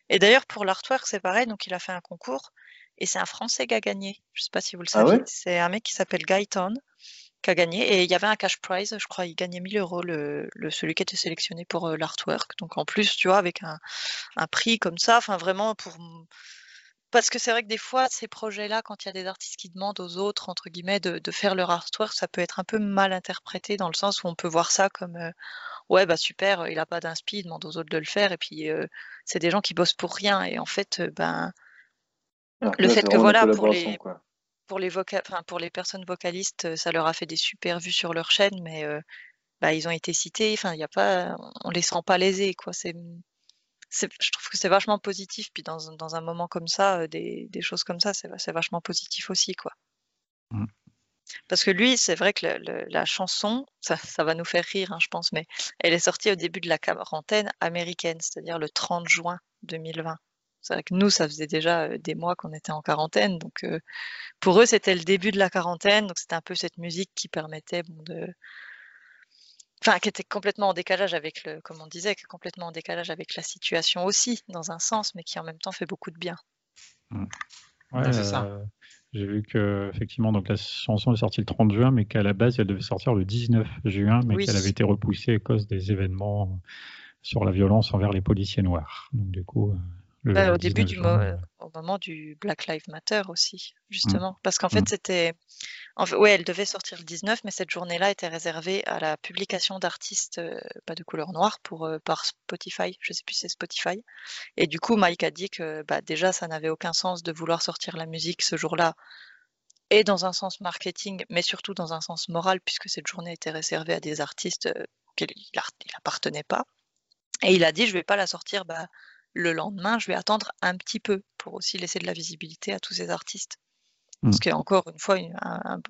Et d'ailleurs, pour l'artwork, c'est pareil. Donc, il a fait un concours et c'est un Français qui a gagné. Je sais pas si vous le Ah saviez. ouais C'est un mec qui s'appelle Guyton qui a gagné et il y avait un cash prize, je crois, il gagnait 1000 euros le, le- celui qui était sélectionné pour euh, l'artwork. Donc en plus, tu vois, avec un, un prix comme ça, enfin vraiment pour parce que c'est vrai que des fois, ces projets-là, quand il y a des artistes qui demandent aux autres, entre guillemets, de, de faire leur artwork, ça peut être un peu mal interprété dans le sens où on peut voir ça comme euh, ouais, bah super, il a pas d'inspi, il demande aux autres de le faire, et puis euh, c'est des gens qui bossent pour rien. Et en fait, ben le là, fait que voilà, pour les quoi. Pour les voca- enfin, pour les personnes vocalistes, euh, ça leur a fait des super vues sur leur chaîne, mais euh, bah, ils ont été cités. Enfin, il a pas, on les sent pas lésés, quoi. C'est, je trouve que c'est vachement positif. Puis dans, un- dans un moment comme ça, euh, des, des choses comme ça, c'est, vachement positif aussi, quoi. Mm. Parce que lui, c'est vrai que le- le- la chanson, ça, ça va nous faire rire, hein, je pense, mais elle est sortie au début de la quarantaine américaine, c'est-à-dire le 30 juin 2020. C'est vrai que nous, ça faisait déjà euh, des mois qu'on était en quarantaine, donc euh, pour eux, c'était le début de la quarantaine, donc c'était un peu cette musique qui permettait bon, de, enfin, qui était complètement en décalage avec le, comme on disait, qui est complètement en décalage avec la situation aussi, dans un sens, mais qui en même temps fait beaucoup de bien. Ouais, Ouais, c'est ça. euh, J'ai vu que effectivement, donc la chanson est sortie le 30 juin, mais qu'à la base, elle devait sortir le 19 juin, mais Oui. qu'elle avait été repoussée à cause des événements sur la violence envers les policiers noirs. Donc du coup, euh, Bah, au début 19 du mo- euh, au moment du Black Lives Matter aussi, justement, parce qu'en Mm. fait, c'était, en fait, ouais, elle devait sortir le 19, mais cette journée-là était réservée à la publication d'artistes euh, pas de couleur noire pour euh, par Spotify, je sais plus si c'est Spotify. Et du coup, Mike a dit que bah, déjà, ça n'avait aucun sens de vouloir sortir la musique ce jour-là, et dans un sens marketing, mais surtout dans un sens moral, puisque cette journée était réservée à des artistes auxquels il ar- il appartenait pas. Et il a dit, je vais pas la sortir bah, le lendemain, je vais attendre un petit peu pour aussi laisser de la visibilité à tous ces artistes. Mm. Ce qui est encore une fois une- un, un-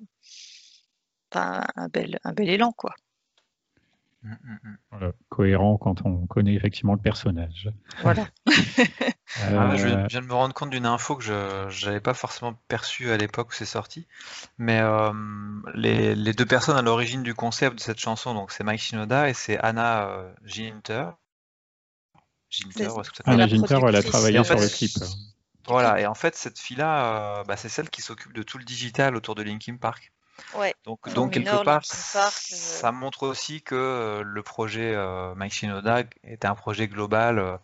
enfin, un bel, un bel élan, quoi. Mm, mm, mm. cohérent quand on connaît effectivement le personnage. Voilà. [LAUGHS] Ah, je, viens de me rendre compte d'une info que je n'avais pas forcément perçue à l'époque où c'est sorti. Mais euh, les, deux personnes à l'origine du concept de cette chanson, donc c'est Mike Shinoda et c'est Anna euh, Ginter. Ginter, Anna Ginter, elle a travaillé sur le clip. Voilà, et en fait, cette fille-là, euh, bah, c'est celle qui s'occupe de tout le digital autour de Linkin Park. Donc, donc quelque part, euh, ça montre aussi que euh, le projet euh, Mike Shinoda était un projet global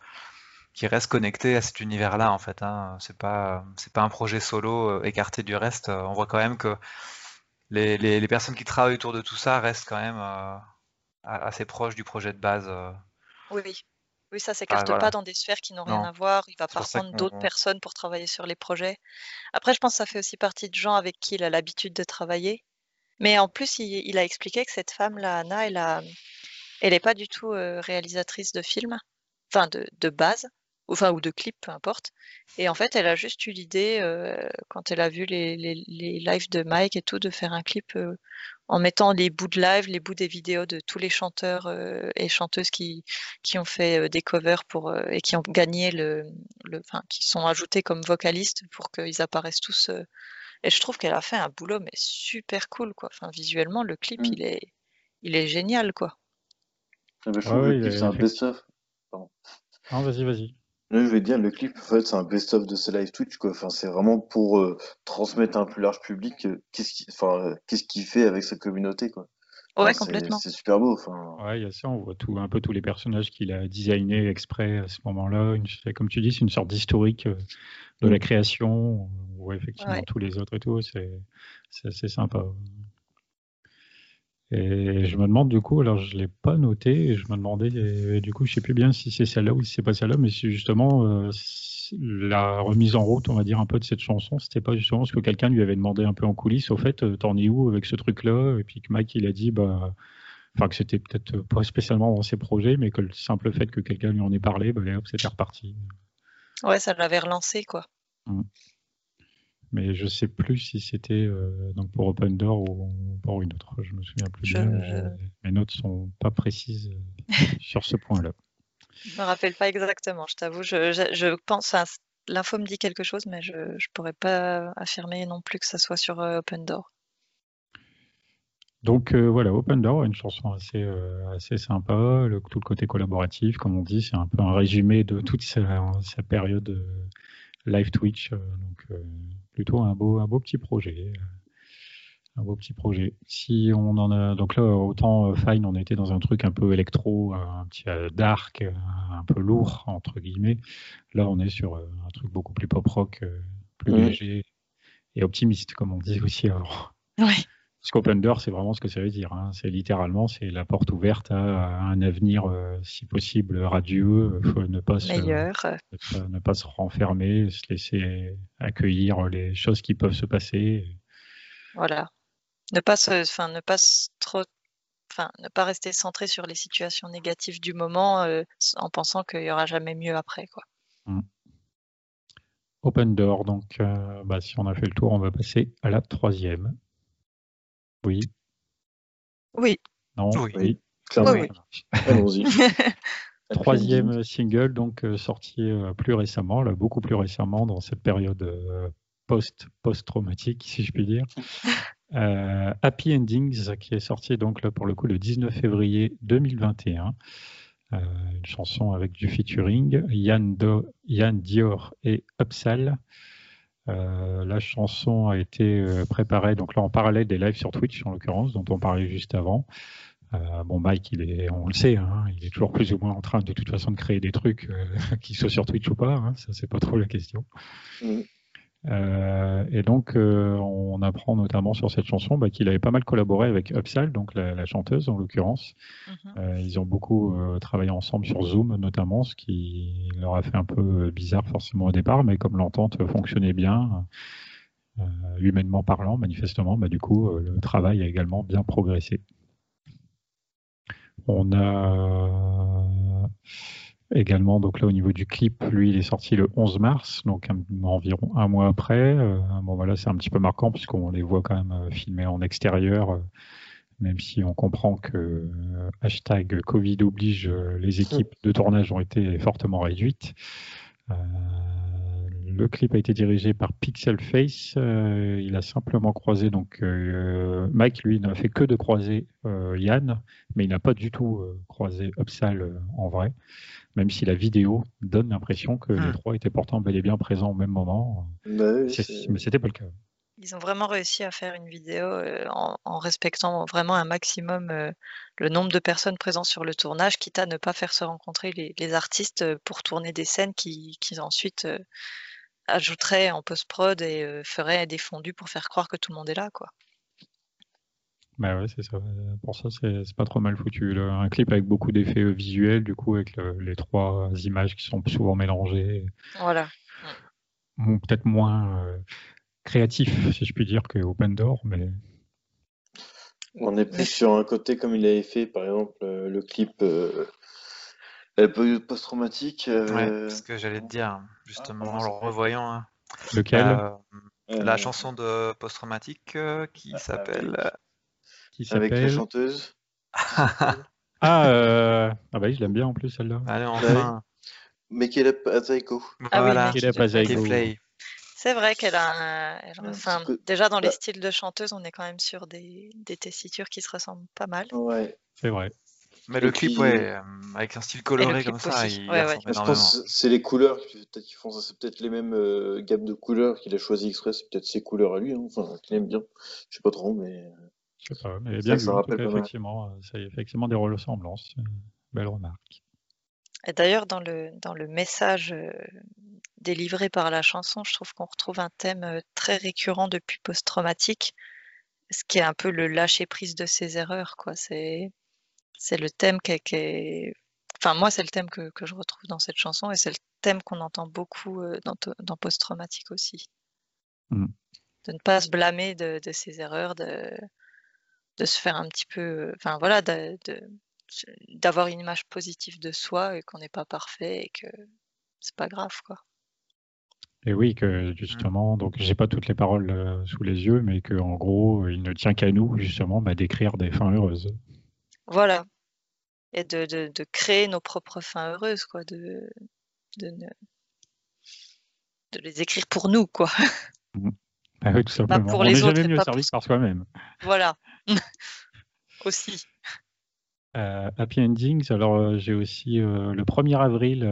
qui reste connecté à cet univers-là en fait. Hein. C'est pas c'est pas un projet solo écarté du reste. On voit quand même que les, les, personnes qui travaillent autour de tout ça restent quand même assez proches du projet de base. Oui, oui. ça s'écarte pas dans des sphères qui n'ont rien à voir. Il va pas prendre d'autres personnes pour travailler sur les projets. Après, je pense que ça fait aussi partie de gens avec qui il a l'habitude de travailler. Mais en plus, il, a expliqué que cette femme-là, Anna, elle a, elle n'est pas du tout réalisatrice de films, enfin de, de, base, enfin ou de clips, peu importe. Et en fait, elle a juste eu l'idée, quand elle a vu les, les, les, lives de Mike et tout, de faire un clip en mettant les bouts de live, les bouts des vidéos de tous les chanteurs et chanteuses qui, qui ont fait des covers pour et qui ont gagné le, le enfin, qui sont ajoutés comme vocalistes pour qu'ils apparaissent tous et je trouve qu'elle a fait un boulot mais super cool quoi. Enfin visuellement le clip mmh. il est il est génial quoi. Ah bah, le clip c'est un best-of. Non, vas-y, vas-y. Je vais dire, le clip, en fait, c'est un best-of de ce live Twitch, quoi. Enfin, c'est vraiment pour euh, transmettre à un plus large public euh, qu'est-ce qu'il enfin, qu'est-ce qu'il fait avec sa communauté, quoi. Ouais, complètement. C'est super beau. Enfin... Ouais, il y a ça, on voit tout, un peu tous les personnages qu'il a designés exprès à ce moment-là. Comme tu dis, c'est une sorte d'historique euh, de la création, ou effectivement tous les autres et tout, c'est assez sympa. Et je me demande du coup, alors je ne l'ai pas noté, et je me demandais, du coup, je ne sais plus bien si c'est celle-là ou si c'est pas celle-là, mais c'est justement euh, la remise en route, on va dire, un peu de cette chanson, c'était pas justement ce que quelqu'un lui avait demandé un peu en coulisses, au fait, euh, t'en es où avec ce truc-là? Et puis que Mike, il a dit, bah, enfin que c'était peut-être pas spécialement dans ses projets, mais que le simple fait que quelqu'un lui en ait parlé, bah, hop, c'était reparti. Ouais, ça l'avait relancé, quoi. Mmh. Mais je sais plus si c'était euh, donc pour Open Door ou pour une autre. Je me souviens plus bien. Mes notes sont pas précises euh, sur ce point-là. [LAUGHS] Je me rappelle pas exactement. Je t'avoue, je, je, pense à l'info me dit quelque chose, mais je ne pourrais pas affirmer non plus que ça soit sur euh, Open Door. Donc voilà, Open Door, une chanson assez, assez sympa, le, tout le côté collaboratif, comme on dit, c'est un peu un résumé de toute sa, sa période live Twitch. Euh, donc euh, plutôt un beau, un beau petit projet. Euh, un beau petit projet. Si on en a donc là autant Fine, on était dans un truc un peu électro, un petit dark, un peu lourd entre guillemets. Là, on est sur un truc beaucoup plus pop rock, plus léger et optimiste, comme on dit aussi avant. Oui. Parce qu'open door, c'est vraiment ce que ça veut dire. Hein. C'est littéralement, c'est la porte ouverte à, un avenir, euh, si possible, radieux. Il faut ne pas, se, ne, pas, se renfermer, se laisser accueillir les choses qui peuvent se passer. Voilà. Ne pas, enfin, ne pas trop Enfin, ne pas rester centré sur les situations négatives du moment euh, en pensant qu'il n'y aura jamais mieux après. Quoi. Mmh. Open Door, donc euh, bah, si on a fait le tour, on va passer à la troisième. Oui. Oui. Non Oui. Clairement. Allons-y. [LAUGHS] Troisième single, donc euh, sorti euh, plus récemment, là, beaucoup plus récemment, dans cette période euh, post post-traumatique, si je puis dire. [LAUGHS] Happy Endings, qui est sorti donc là pour le coup le 19 février 2021. une chanson avec du featuring Yann, Yann Dior et Upsal. Euh, la chanson a été euh, préparée, donc là en parallèle des lives sur Twitch en l'occurrence, dont on parlait juste avant. Euh, bon, Mike, il est, on le sait, hein, il est toujours plus ou moins en train de toute façon de créer des trucs, [LAUGHS] qui soient sur Twitch ou pas, hein, ça c'est pas trop la question. Euh, et donc, euh, on apprend notamment sur cette chanson bah, qu'il avait pas mal collaboré avec Upsal, donc la, chanteuse en l'occurrence. Mhm. Euh, ils ont beaucoup travaillé ensemble sur Zoom notamment, ce qui leur a fait un peu bizarre forcément au départ, mais comme l'entente fonctionnait bien, humainement parlant, manifestement, bah, du coup, le travail a également bien progressé. On a également. Donc là, au niveau du clip, lui, il est sorti le 11 mars, donc environ un mois après. Euh, bon, voilà, c'est un petit peu marquant puisqu'on les voit quand même euh, filmés en extérieur, euh, même si on comprend que hashtag Covid oblige, les équipes de tournage ont été fortement réduites. le clip a été dirigé par Pixel Face. il a simplement croisé donc Mike, lui, n'a fait que de croiser Yann, mais il n'a pas du tout croisé Upsal en vrai même si la vidéo donne l'impression que les hmm. trois étaient pourtant bel et bien présents au même moment. Bah mais c'était pas le cas. Ils ont vraiment réussi à faire une vidéo euh, en, respectant vraiment un maximum euh, le nombre de personnes présentes sur le tournage, quitte à ne pas faire se rencontrer les, artistes euh, pour tourner des scènes qu'ils qui ensuite ajouteraient en post-prod et feraient des fondus pour faire croire que tout le monde est là. quoi. Bah ouais, c'est ça. Pour ça, c'est pas trop mal foutu. Un clip avec beaucoup d'effets euh, visuels, du coup, avec les trois images qui sont souvent mélangées. Voilà. Peut-être moins euh, créatif, si je puis dire, que Open Door, mais. On est plus sur un côté comme il avait fait, par exemple, euh, le clip post-traumatique. Ouais, ce que j'allais te dire, justement, ah, en le revoyant. Hein. Lequel? La chanson de post-traumatique qui ah, s'appelle avec la chanteuse. [LAUGHS] ah, euh... ah bah oui, je l'aime bien en plus celle-là. Allez, enfin. Mais qu'elle est pas Azaiko. Ah oui, pas C'est vrai qu'elle a, enfin, déjà dans les bah styles de chanteuse, on est quand même sur des, des tessitures qui se ressemblent pas mal. Ouais. C'est vrai. Mais le clip, ouais, euh, avec un style coloré comme ça, il ouais, ouais. Je pense que c'est les couleurs qui font ça. C'est peut-être les mêmes euh, gammes de couleurs qu'il a choisi exprès. C'est peut-être ses couleurs à lui, hein. enfin, qu'il aime bien. Je sais pas trop, mais. Euh, je sais pas, mais bien ça, vu, effectivement, euh, ça y a effectivement des ressemblances. Euh, belle remarque. Et d'ailleurs, dans le, dans le message euh, délivré par la chanson, je trouve qu'on retrouve un thème très récurrent depuis post-traumatique, ce qui est un peu le lâcher-prise de ses erreurs. Quoi. C'est, c'est le thème qui est, Enfin, moi, c'est le thème que, que, je retrouve dans cette chanson et c'est le thème qu'on entend beaucoup dans, dans post-traumatique aussi. Mmh. De ne pas se blâmer de, de ses erreurs, de, de se faire un petit peu, enfin voilà, d'avoir une image positive de soi et qu'on n'est pas parfait et que c'est pas grave quoi. Et oui, que mmh. justement, donc j'ai pas toutes les paroles euh, sous les yeux, mais que en gros, il ne tient qu'à nous justement bah, d'écrire des fins heureuses. Voilà, et de, de, créer nos propres fins heureuses, quoi, de, de, de les écrire pour nous, quoi. Mmh. Ah oui, tout simplement. pour On n'est jamais mieux servi par soi-même. Voilà. [LAUGHS] [LAUGHS] aussi. Euh, Happy Endings, alors euh, j'ai aussi euh, le 1er avril,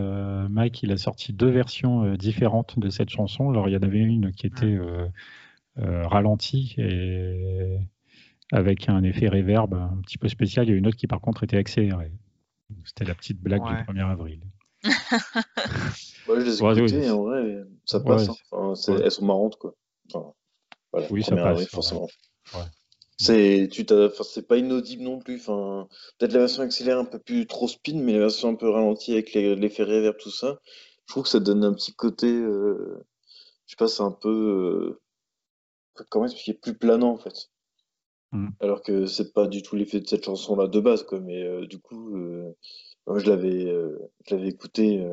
Mike il a sorti deux versions différentes de cette chanson. Alors il y en avait une qui était ralentie et avec un effet reverb un petit peu spécial. Il y a une autre qui par contre était accélérée. C'était la petite blague du 1er avril. [LAUGHS] ouais, je les ai écoutées, en vrai, ça passe. Hein. elles sont marrantes quoi. Oui, ça passe. forcément. C'est tu c'est pas inaudible non plus. Enfin, peut-être la version accélérée un peu plus trop spin, mais la version un peu ralentie avec l'effet reverb, tout ça, je trouve que ça donne un petit côté, euh, je sais pas, c'est un peu, euh, comment expliquer, plus planant en fait. Mmh. Alors que c'est pas du tout l'effet de cette chanson-là de base, quoi. Mais euh, du coup, moi, je l'avais, je l'avais écouté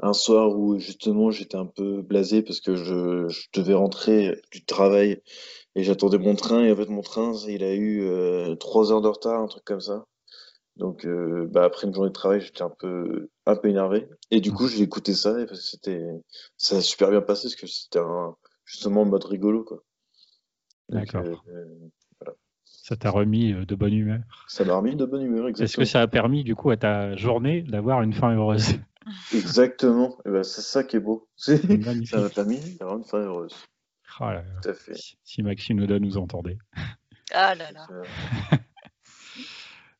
un soir où justement j'étais un peu blasé parce que je, je devais rentrer du travail et j'attendais mon train, et en fait, mon train, il a eu euh, trois heures de retard, un truc comme ça. Donc, euh, bah, après une journée de travail, j'étais un peu, un peu énervé. Et du coup, j'ai écouté ça, et parce que c'était, ça a super bien passé, parce que c'était justement en mode rigolo, quoi. D'accord. Euh, voilà. Ça t'a remis de bonne humeur. Ça m'a remis de bonne humeur, exactement. Est-ce que ça a permis, du coup, à ta journée d'avoir une fin heureuse? Exactement. Et ben, c'est ça qui est beau. [LAUGHS] ça m'a permis d'avoir une fin heureuse. Oh si Maxime Oda nous entendait. Ah là là. [LAUGHS] ouais,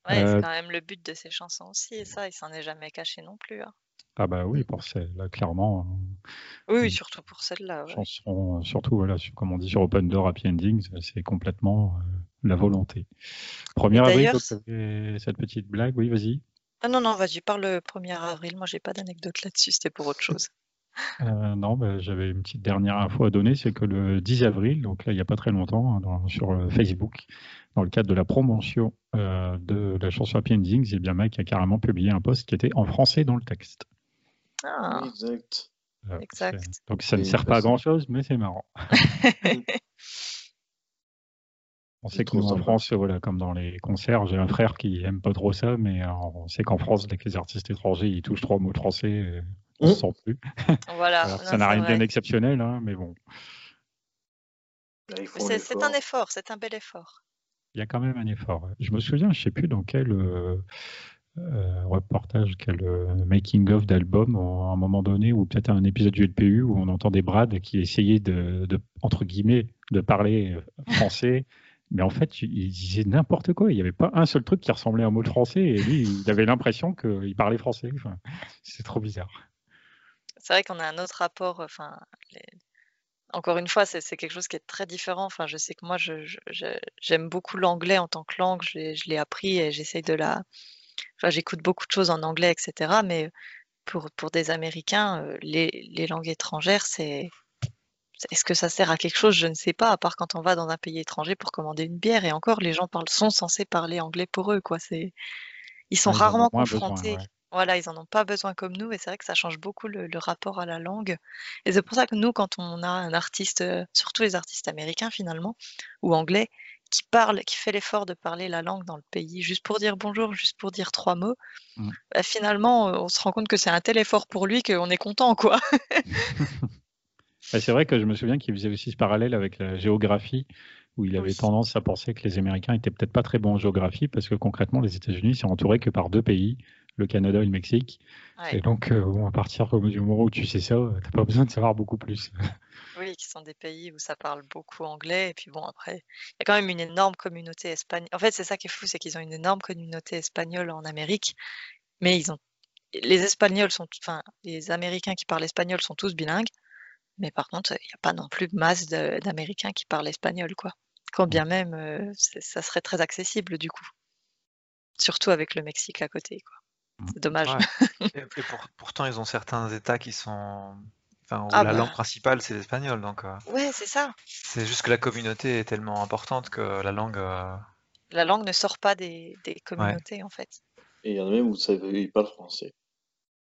c'est euh, quand même le but de ces chansons aussi, et ça, il s'en est jamais caché non plus. Hein. Ah bah oui, pour celle-là, clairement. Euh, oui, surtout pour celle-là. Chanson, surtout, voilà, comme on dit sur Open Door Happy Endings, c'est complètement euh, la volonté. Premier avril, cette petite blague, oui, vas-y. Ah non, non, vas-y, parle le 1er avril. Moi, j'ai pas d'anecdote là-dessus, c'était pour autre chose. [LAUGHS] Euh, non, bah, j'avais une petite dernière info à donner, c'est que le 10 avril, donc là il n'y a pas très longtemps, hein, sur euh, Facebook, dans le cadre de la promotion euh, de la chanson Happy Endings, bien Mike a carrément publié un post qui était en français dans le texte. Ah, exact. exact. Donc ça ne sert pas à grand chose, mais c'est marrant. [LAUGHS] [LAUGHS] On sait qu'en France, voilà, comme dans les concerts, j'ai un frère qui aime pas trop ça, mais on sait qu'en France, dès que les artistes étrangers ils touchent trois mots de français, on ne mmh. se sent plus. [LAUGHS] Voilà. ça n'a rien bien exceptionnel, hein, mais bon. C'est un effort, c'est un bel effort. Il y a quand même un effort. Je me souviens, je ne sais plus dans quel euh, euh, reportage, quel euh, making-of d'album, à un moment donné, ou peut-être un épisode du LPU, où on entend des Brad qui essayaient de, entre guillemets, de parler français. Mais en fait, il disait n'importe quoi. Il n'y avait pas un seul truc qui ressemblait à un mot de français. Et lui, il avait l'impression qu'il parlait français. c'est trop bizarre. C'est vrai qu'on a un autre rapport. Enfin, encore une fois, c'est quelque chose qui est très différent. Enfin, je sais que moi, j'aime beaucoup l'anglais en tant que langue. Je l'ai appris et j'essaye de la. J'écoute beaucoup de choses en anglais, etc. Mais pour, pour des Américains, euh, les langues étrangères, c'est. Est-ce que ça sert à quelque chose? Je ne sais pas, à part quand on va dans un pays étranger pour commander une bière. Et encore, les gens parlent, sont censés parler anglais pour eux, quoi. C'est, ils sont rarement confrontés. Voilà, ils en ont pas besoin comme nous et c'est vrai que ça change beaucoup le, rapport à la langue. Et c'est pour ça que nous, quand on a un artiste, euh, surtout les artistes américains finalement, ou anglais, qui parle, qui fait l'effort de parler la langue dans le pays, juste pour dire bonjour, juste pour dire trois mots, mmh. bah, finalement, on se rend compte que c'est un tel effort pour lui qu'on est content, quoi. [LAUGHS] [LAUGHS] C'est vrai que je me souviens qu'il faisait aussi ce parallèle avec la géographie, où il avait tendance à penser que les Américains étaient peut-être pas très bons en géographie, parce que concrètement, les États-Unis sont entourés que par deux pays, le Canada et le Mexique. Et donc, euh, à partir du moment où tu sais ça, tu n'as pas besoin de savoir beaucoup plus. [LAUGHS] Oui, qui sont des pays où ça parle beaucoup anglais. Et puis bon, après, il y a quand même une énorme communauté espagnole. En fait, c'est ça qui est fou, c'est qu'ils ont une énorme communauté espagnole en Amérique. Mais ils ont. Les Espagnols sont. Enfin, les Américains qui parlent espagnol sont tous bilingues. Mais par contre, il n'y a pas non plus de masse d'Américains qui parlent espagnol, quoi. Quand bien même, euh, ça serait très accessible du coup. Surtout avec le Mexique à côté, quoi. C'est dommage. [LAUGHS] Et, pourtant, ils ont certains États qui sont. Enfin, où ah la langue bah. principale, c'est l'espagnol. Donc, euh, Ouais, c'est ça. c'est juste que la communauté est tellement importante que la langue. Euh, la langue ne sort pas des, communautés, en fait. Et il y en a même où ça ne pas le français.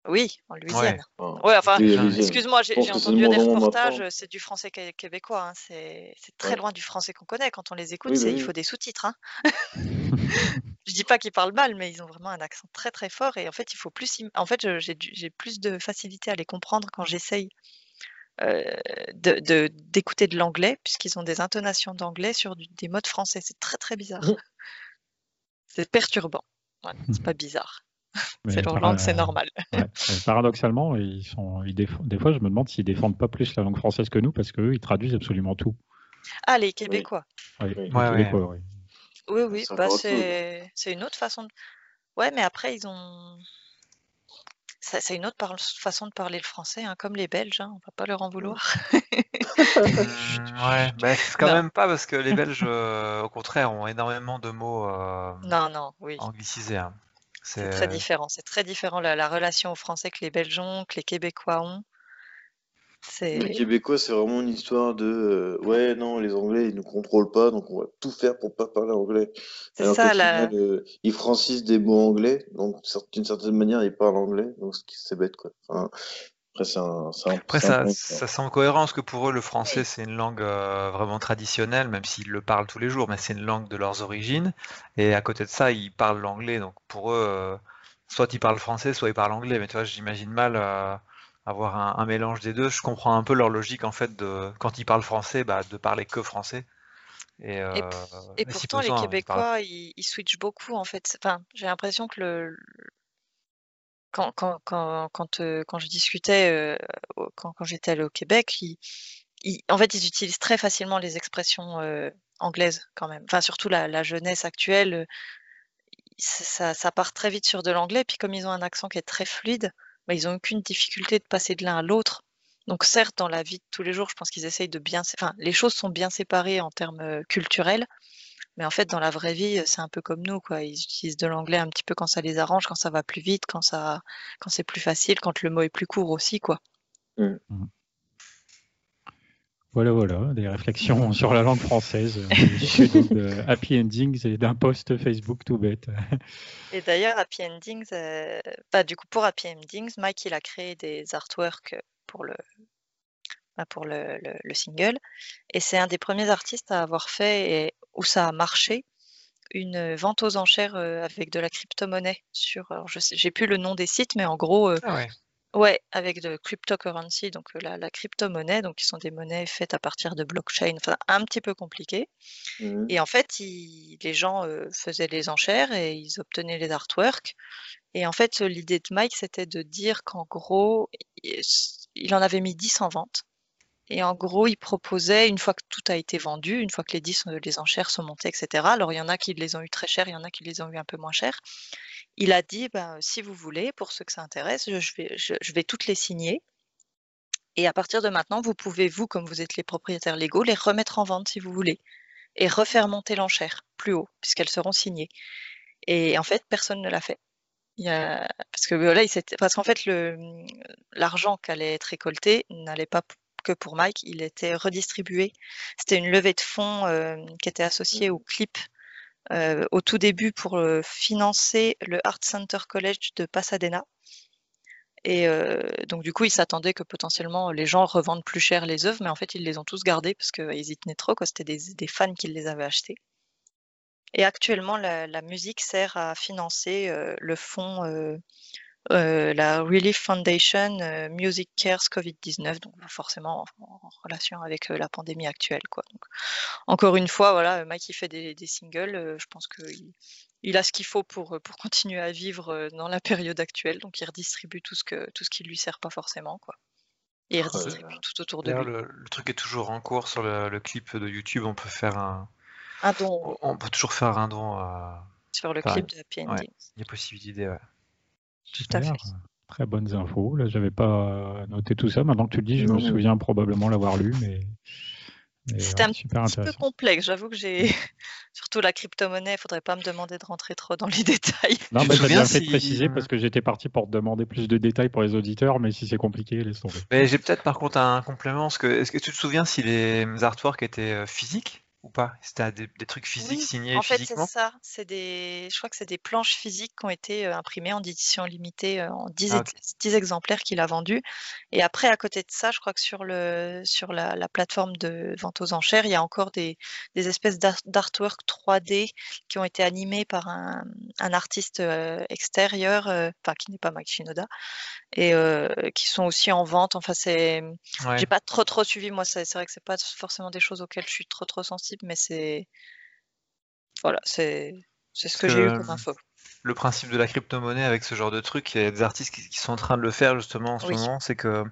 Oui, en Louisiane. Ouais, enfin, excuse-moi, j'ai entendu des reportages, c'est du français québécois. Hein, c'est très loin du français qu'on connaît. Quand on les écoute, bah il faut des sous-titres. Hein. [LAUGHS] je dis pas qu'ils parlent mal, mais ils ont vraiment un accent très très fort. Et en fait, il faut plus. En fait, j'ai plus de facilité à les comprendre quand j'essaye euh, d'écouter de, l'anglais, puisqu'ils ont des intonations d'anglais sur des mots français. C'est très très bizarre. Mmh. C'est perturbant. c'est pas bizarre. C'est leur langue, c'est normal. Paradoxalement, ils sont, des fois, je me demande s'ils défendent pas plus la langue française que nous parce qu'eux, ils traduisent absolument tout. Ah, les Québécois. Oui, les Québécois, oui. Oui, oui, bah, c'est une autre façon de. Ouais, mais après, ils ont. C'est une autre façon de parler le français, hein, comme les Belges, hein, on va pas leur en vouloir. [LAUGHS] Mmh, ouais, bah, quand même pas parce que les Belges, euh, au contraire, ont énormément de mots euh, non, non, oui. anglicisés. Hein. C'est très différent. C'est très différent la, relation aux Français que les Belges ont, que les Québécois ont. Les Québécois, c'est vraiment une histoire de euh, ouais, non, les Anglais, ils ne contrôlent pas, donc on va tout faire pour pas parler anglais. C'est ça, là. Euh, ils francisent des mots anglais, donc d'une certaine manière, ils parlent anglais, donc c'est bête, quoi. Après, ça, après ça, ça semble cohérent, parce que pour eux, le français, c'est une langue euh, vraiment traditionnelle, même s'ils le parlent tous les jours, mais c'est une langue de leurs origines. Et à côté de ça, ils parlent l'anglais, donc pour eux, soit ils parlent français, soit ils parlent anglais. Mais tu vois, j'imagine mal avoir un, mélange des deux. Je comprends un peu leur logique en fait de quand ils parlent français, bah, de parler que français. Et, euh, pourtant, les Québécois, ils, switchent beaucoup en fait. Enfin, j'ai l'impression que le, quand, quand, quand, quand, euh, je discutais, euh, quand, j'étais allé au Québec, ils, en fait, ils utilisent très facilement les expressions anglaises quand même. Enfin, surtout la, jeunesse actuelle, ça, part très vite sur de l'anglais. Puis comme ils ont un accent qui est très fluide, bah, ils n'ont aucune difficulté de passer de l'un à l'autre. Donc certes, dans la vie de tous les jours, je pense qu'ils essayent de bien... Enfin, les choses sont bien séparées en termes euh, culturels, mais en fait, dans la vraie vie, c'est un peu comme nous, quoi. Ils utilisent de l'anglais un petit peu quand ça les arrange, quand ça va plus vite, quand ça, quand c'est plus facile, quand le mot est plus court aussi, quoi. Mmh. Mmh. Voilà, voilà, des réflexions [LAUGHS] sur la langue française, euh, de [LAUGHS] Happy Endings et d'un post Facebook tout bête. [LAUGHS] Et d'ailleurs, Happy Endings, euh, bah, du coup, pour Happy Endings, Mike, il a créé des artworks pour le, pour le, single. Et c'est un des premiers artistes à avoir fait et où ça a marché une vente aux enchères avec de la crypto-monnaie sur. je sais, j'ai plus le nom des sites, mais en gros, ah Ouais, avec de cryptocurrency, donc la, la crypto-monnaie, donc qui sont des monnaies faites à partir de blockchain, enfin un petit peu compliqué. Mmh. Et en fait, les gens faisaient les enchères et ils obtenaient les artworks. Et en fait, l'idée de Mike, c'était de dire qu'en gros, il en avait mis 10 en vente. Et en gros, il proposait, une fois que tout a été vendu, une fois que les 10, les enchères sont montées, etc. Alors, il y en a qui les ont eu très cher, il y en a qui les ont eu un peu moins cher il a dit ben, si vous voulez, pour ceux que ça intéresse, je vais, toutes les signer. Et à partir de maintenant, vous pouvez, vous, comme vous êtes les propriétaires légaux, les remettre en vente si vous voulez. Et refaire monter l'enchère plus haut, puisqu'elles seront signées. Et en fait, personne ne l'a fait. Parce que parce qu'en fait, l'argent qui allait être récolté n'allait pas pour Mike, il était redistribué. C'était une levée de fonds euh, qui était associée au clip euh, au tout début pour euh, financer le Art Center College de Pasadena. Et donc du coup, ils s'attendaient que potentiellement les gens revendent plus cher les œuvres, mais en fait, ils les ont tous gardées parce qu'ils y tenaient trop, C'était des, fans qui les avaient achetées. Et actuellement, la, musique sert à financer le fonds euh, la Relief Foundation euh, Music Cares Covid-19, donc forcément en, relation avec euh, la pandémie actuelle. Quoi. Donc, encore une fois, voilà, Mike il fait des, singles, je pense qu'il il a ce qu'il faut pour, pour [LAUGHS] continuer à vivre dans la période actuelle, donc il redistribue tout ce, que, tout ce qui lui sert pas forcément. Quoi. Et il redistribue tout autour de lui. Le, truc est toujours en cours sur le, clip de YouTube, on peut faire un... Un don. On peut toujours faire un don Sur le clip de PND. il y a possibilité, ouais. Tout à fait. Très bonnes infos. Là, j'avais pas noté tout ça. Maintenant que tu le dis, je me souviens probablement l'avoir lu, mais. C'était un petit peu complexe. J'avoue que j'ai [LAUGHS] surtout la crypto-monnaie. Il faudrait pas me demander de rentrer trop dans les [LAUGHS] détails. Non, mais j'ai bien fait de préciser parce que j'étais parti pour te demander plus de détails pour les auditeurs, mais si c'est compliqué, laisse tomber. Mais j'ai peut-être par contre un complément. Est-ce que, est-ce que tu te souviens si les artworks étaient euh, physiques? Ou pas? C'était des, trucs physiques signés en fait, c'est ça. C'est des, je crois que c'est des planches physiques qui ont été euh, imprimées en édition limitée euh, en 10, ah, exemplaires qu'il a vendus. Et après, à côté de ça, je crois que sur, le, sur la, plateforme de vente aux enchères, il y a encore des, espèces d'artwork 3D qui ont été animés par un, artiste euh, extérieur, enfin qui n'est pas Mike Shinoda, et qui sont aussi en vente. Enfin, c'est, j'ai pas trop trop suivi. Moi, c'est vrai que c'est pas forcément des choses auxquelles je suis trop trop sensible mais c'est. Voilà, c'est ce que, j'ai eu comme info. Le principe de la crypto-monnaie avec ce genre de truc, il y a des artistes qui, sont en train de le faire justement en ce moment, c'est que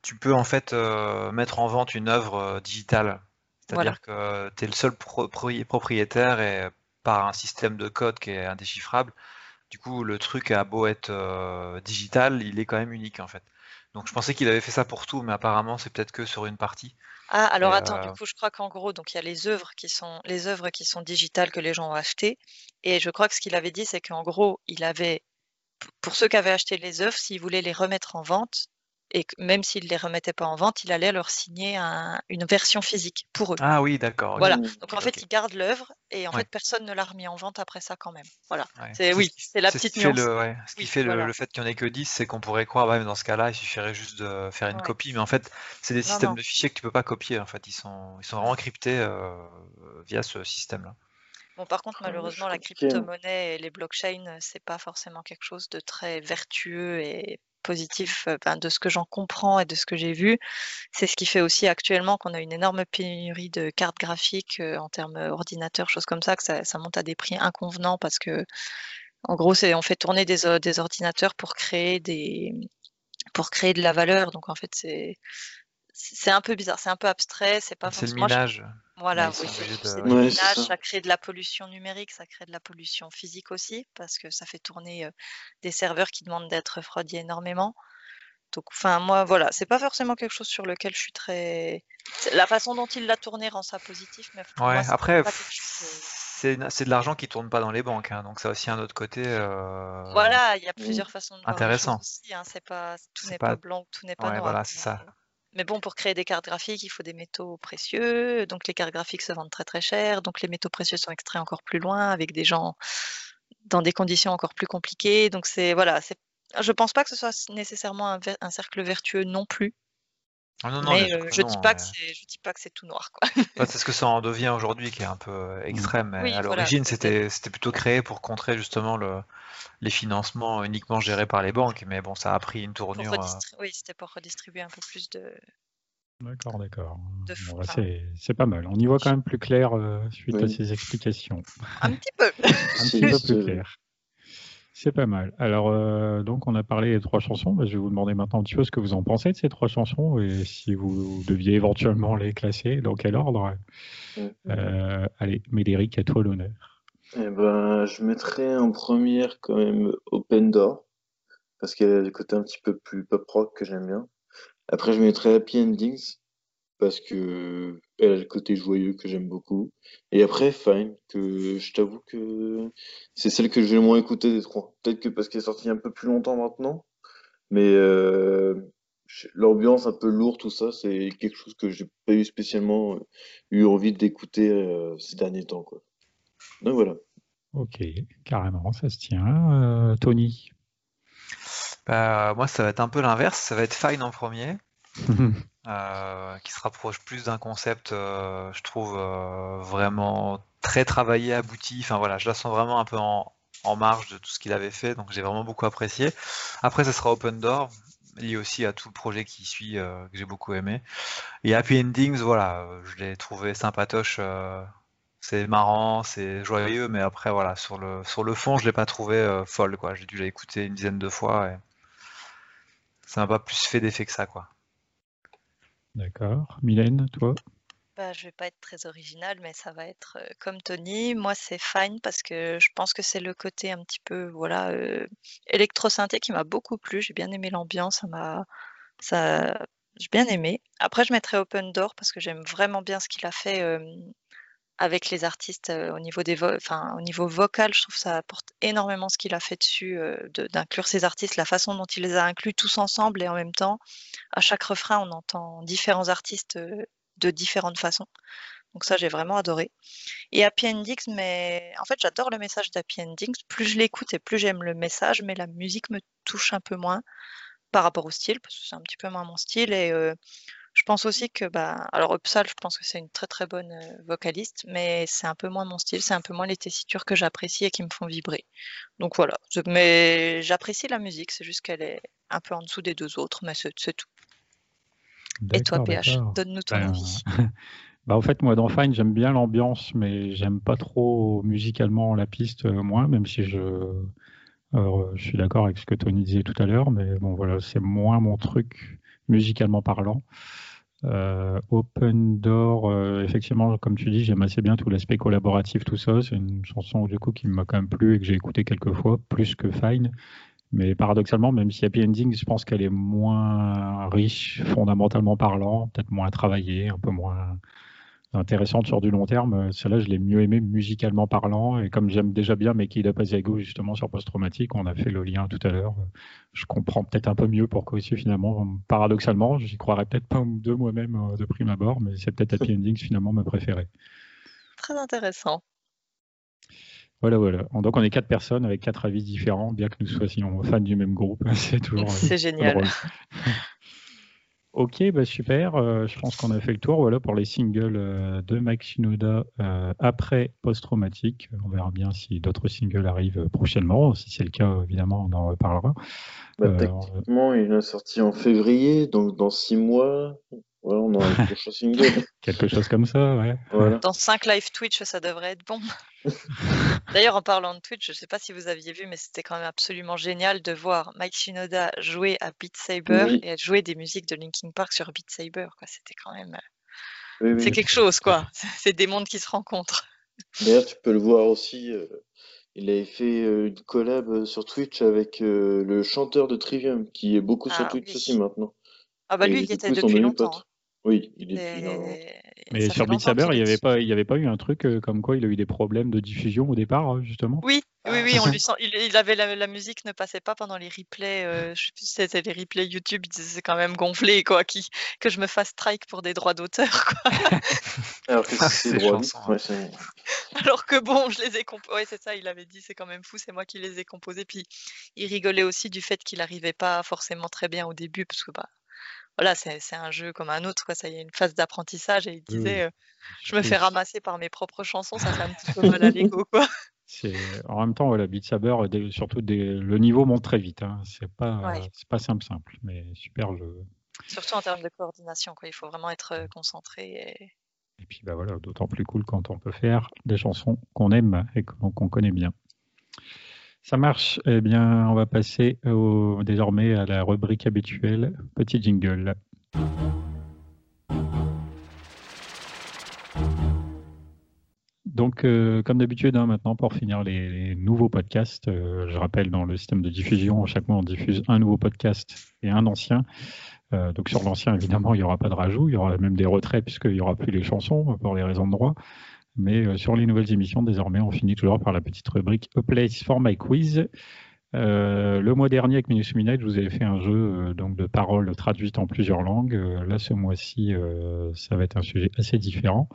tu peux en fait euh, mettre en vente une œuvre euh, digitale. C'est-à-dire que tu es le seul propriétaire et par un système de code qui est indéchiffrable, du coup le truc a beau être euh, digital, il est quand même unique en fait. Donc je pensais qu'il avait fait ça pour tout, mais apparemment c'est peut-être que sur une partie. Ah, alors attends, du coup, je crois qu'en gros, donc il y a les œuvres qui sont les œuvres qui sont digitales que les gens ont achetées. Et je crois que ce qu'il avait dit, c'est qu'en gros, il avait, pour ceux qui avaient acheté les œuvres, s'ils voulaient les remettre en vente, et même s'il ne les remettait pas en vente, il allait leur signer une version physique pour eux. Ah oui, d'accord. Voilà. Donc en fait, il garde l'œuvre et en fait, personne ne l'a remis en vente après ça quand même. Voilà. C'est oui, c'est la petite nuance. Le, ce qui fait le, fait qu'il n'y en ait que 10, c'est qu'on pourrait croire, bah, dans ce cas-là, il suffirait juste de faire une copie. Mais en fait, c'est des systèmes de fichiers que tu peux pas copier. En fait, ils sont, ils sont vraiment cryptés euh, via ce système-là. Bon, par contre, malheureusement, la crypto-monnaie et les blockchains, c'est pas forcément quelque chose de très vertueux et positif de ce que j'en comprends et de ce que j'ai vu. C'est ce qui fait aussi actuellement qu'on a une énorme pénurie de cartes graphiques en termes ordinateurs, choses comme ça, que ça, monte à des prix inconvenants parce que, en gros, on fait tourner des, des ordinateurs pour créer des pour créer de la valeur. Donc en fait, c'est c'est un peu bizarre, c'est un peu abstrait, c'est pas C'est le minage. Voilà, oui, c'est minage, ça. crée de la pollution numérique, ça crée de la pollution physique aussi, parce que ça fait tourner des serveurs qui demandent d'être refroidis énormément. Donc, enfin, moi, voilà, c'est pas forcément quelque chose sur lequel je suis très. La façon dont il l'a tourné rend ça positif, mais ouais, après, c'est de l'argent qui tourne pas dans les banques, hein, donc ça aussi un autre côté. Voilà, il y a plusieurs façons de voir Intéressant. Hein, c'est pas, tout n'est pas... blanc, tout n'est pas noir. Voilà, c'est ça. Mais bon, pour créer des cartes graphiques, il faut des métaux précieux. Donc les cartes graphiques se vendent très très cher. Donc les métaux précieux sont extraits encore plus loin avec des gens dans des conditions encore plus compliquées. Donc c'est voilà, c'est. Je pense pas que ce soit nécessairement un, cercle vertueux non plus. Ah non, non, mais, euh, je, dis pas que je dis pas que c'est tout noir. Quoi. [LAUGHS] c'est ce que ça en devient aujourd'hui qui est un peu euh, extrême. Mais à l'origine, c'était plutôt créé pour contrer justement le, les financements uniquement gérés par les banques. Mais bon, ça a pris une tournure. Euh, oui, c'était pour redistribuer un peu plus de. D'accord, d'accord. Bah, c'est pas mal. On y voit quand même plus clair suite à ces explications. Un petit peu. [LAUGHS] un petit peu plus clair. C'est pas mal. Alors, euh, donc, on a parlé des trois chansons. Bah, je vais vous demander maintenant un petit peu ce que vous en pensez de ces trois chansons et si vous deviez éventuellement les classer, dans quel ordre. Euh, allez, Médéric, à toi l'honneur. Eh ben, je mettrais en première quand même Open Door, parce qu'elle a le côté un petit peu plus pop rock que j'aime bien. Après, je mettrais Happy Endings, parce que elle a le côté joyeux que j'aime beaucoup. Et après, Fine, que je t'avoue que c'est celle que j'ai le moins écoutée des trois. Peut-être que parce qu'elle est sortie un peu plus longtemps maintenant, mais euh, l'ambiance un peu lourde, tout ça, c'est quelque chose que j'ai pas eu spécialement euh, eu envie d'écouter euh, ces derniers temps. Quoi. Donc voilà. Ok, carrément, ça se tient. Tony? Bah, Moi, ça va être un peu l'inverse. Ça va être Fine en premier. [LAUGHS] Euh, qui se rapproche plus d'un concept, euh, je trouve, euh, vraiment très travaillé, abouti. Enfin voilà, je la sens vraiment un peu en, marge de tout ce qu'il avait fait, donc j'ai vraiment beaucoup apprécié. Après, ça sera Open Door, lié aussi à tout le projet qui suit, que j'ai beaucoup aimé. Et Happy Endings, voilà, je l'ai trouvé sympatoche. c'est marrant, c'est joyeux, mais après voilà, sur le sur le fond, je l'ai pas trouvé folle quoi. J'ai dû l'écouter une dizaine de fois et ça m'a pas plus fait d'effet que ça quoi. D'accord. Mylène, toi? Bah, je vais pas être très originale, mais ça va être euh, comme Tony. Moi, c'est Fine parce que je pense que c'est le côté un petit peu, voilà, euh, électro-synthé qui m'a beaucoup plu. J'ai bien aimé l'ambiance, ça m'a, ça, j'ai bien aimé. Après, je mettrais Open Door parce que j'aime vraiment bien ce qu'il a fait avec les artistes au niveau des enfin, au niveau vocal, je trouve que ça apporte énormément ce qu'il a fait dessus, d'inclure ces artistes, la façon dont il les a inclus tous ensemble et en même temps, à chaque refrain, on entend différents artistes de différentes façons. Donc ça, j'ai vraiment adoré. Et Happy Endings, mais en fait, j'adore le message d'Happy Endings. Plus je l'écoute et plus j'aime le message, mais la musique me touche un peu moins par rapport au style, parce que c'est un petit peu moins mon style. Je pense aussi que, bah, alors Upsal, je pense que c'est une très très bonne vocaliste, mais c'est un peu moins mon style, c'est un peu moins les tessitures que j'apprécie et qui me font vibrer. Donc voilà, mais j'apprécie la musique, c'est juste qu'elle est un peu en dessous des deux autres, mais c'est tout. Et toi, PH, donne-nous ton ben, avis. [LAUGHS] Bah, en fait, moi, dans Fine, j'aime bien l'ambiance, mais j'aime pas trop musicalement la piste, moins, même si je, je suis d'accord avec ce que Tony disait tout à l'heure, mais bon, voilà, c'est moins mon truc musicalement parlant. Euh, Open Door, euh, effectivement, comme tu dis, j'aime assez bien tout l'aspect collaboratif, tout ça. C'est une chanson du coup qui m'a quand même plu et que j'ai écouté quelques fois, plus que Fine. Mais paradoxalement, même si Happy Ending, je pense qu'elle est moins riche, fondamentalement parlant, peut-être moins travaillée, un peu moins intéressante sur du long terme. Celle-là, je l'ai mieux aimée musicalement parlant. Et comme j'aime déjà bien Mekida Paziago, justement, sur post-traumatique, on a fait le lien tout à l'heure. Je comprends peut-être un peu mieux pourquoi aussi, finalement, paradoxalement, j'y croirais peut-être pas de moi-même euh, de prime abord, mais c'est peut-être Happy Endings, finalement, ma préférée. Très intéressant. Voilà, voilà. Donc on est quatre personnes avec quatre avis différents, bien que nous soyons fans du même groupe. [LAUGHS] C'est toujours. C'est génial. [LAUGHS] Ok, bah super. Euh, je pense qu'on a fait le tour voilà, pour les singles euh, de Mike Shinoda euh, après post-traumatique. On verra bien si d'autres singles arrivent prochainement. Si c'est le cas, évidemment, on en reparlera. Bah, techniquement, il est sorti en février, donc dans six mois, on un prochain single. [LAUGHS] Quelque chose comme ça, ouais. Dans 5 live Twitch, ça devrait être bon. [LAUGHS] D'ailleurs, en parlant de Twitch, je ne sais pas si vous aviez vu, mais c'était quand même absolument génial de voir Mike Shinoda jouer à Beat Saber et jouer des musiques de Linkin Park sur Beat Saber. C'était quand même. c'est quelque chose, quoi. [LAUGHS] C'est des mondes qui se rencontrent. D'ailleurs, tu peux le voir aussi. Euh, il avait fait euh, une collab euh, sur Twitch avec le chanteur de Trivium, qui est beaucoup sur ah Twitch aussi maintenant. Ah bah lui, il était depuis longtemps. Oui, il est Mais sur Beat Saber, il n'y avait, pas, avait pas eu un truc euh, comme quoi il a eu des problèmes de diffusion au départ, hein, justement? Oui, oui, oui, on lui sent, il, avait la, musique ne passait pas pendant les replays. Euh, je sais plus si c'était les replays YouTube. Il disait c'est quand même gonflé, quoi, qui, que je me fasse strike pour des droits d'auteur, quoi. [LAUGHS] Alors que c'est droits Alors que bon, je les ai composés. Ouais, c'est ça. Il avait dit c'est quand même fou, c'est moi qui les ai composés. Puis il rigolait aussi du fait qu'il n'arrivait pas forcément très bien au début, parce que bah voilà, c'est un jeu comme un autre, quoi. Ça, il y a une phase d'apprentissage et il disait, je me fais ramasser par mes propres chansons, ça fait un petit peu mal à l'ego, [LAUGHS] quoi. en même temps, voilà, Beat Saber, surtout le niveau monte très vite. Hein. C'est pas, simple, simple, mais super jeu. Surtout en termes de coordination, quoi. Il faut vraiment être concentré. Et, et puis, bah voilà, d'autant plus cool quand on peut faire des chansons qu'on aime et qu'on connaît bien. Ça marche. Eh bien, on va passer désormais à la rubrique habituelle. Petit jingle. Donc, euh, comme d'habitude, hein, maintenant, pour finir les, nouveaux podcasts, euh, je rappelle, dans le système de diffusion, chaque mois, on diffuse un nouveau podcast et un ancien. Euh, donc, sur l'ancien, évidemment, il n'y aura pas de rajout. Il y aura même des retraits, puisqu'il n'y aura plus les chansons pour les raisons de droit. Mais euh, sur les nouvelles émissions, désormais, on finit toujours par la petite rubrique A Place for My Quiz. Euh, le mois dernier, avec Minus Minute, je vous avais fait un jeu euh, donc de paroles traduites en plusieurs langues. là, ce mois-ci, ça va être un sujet assez différent,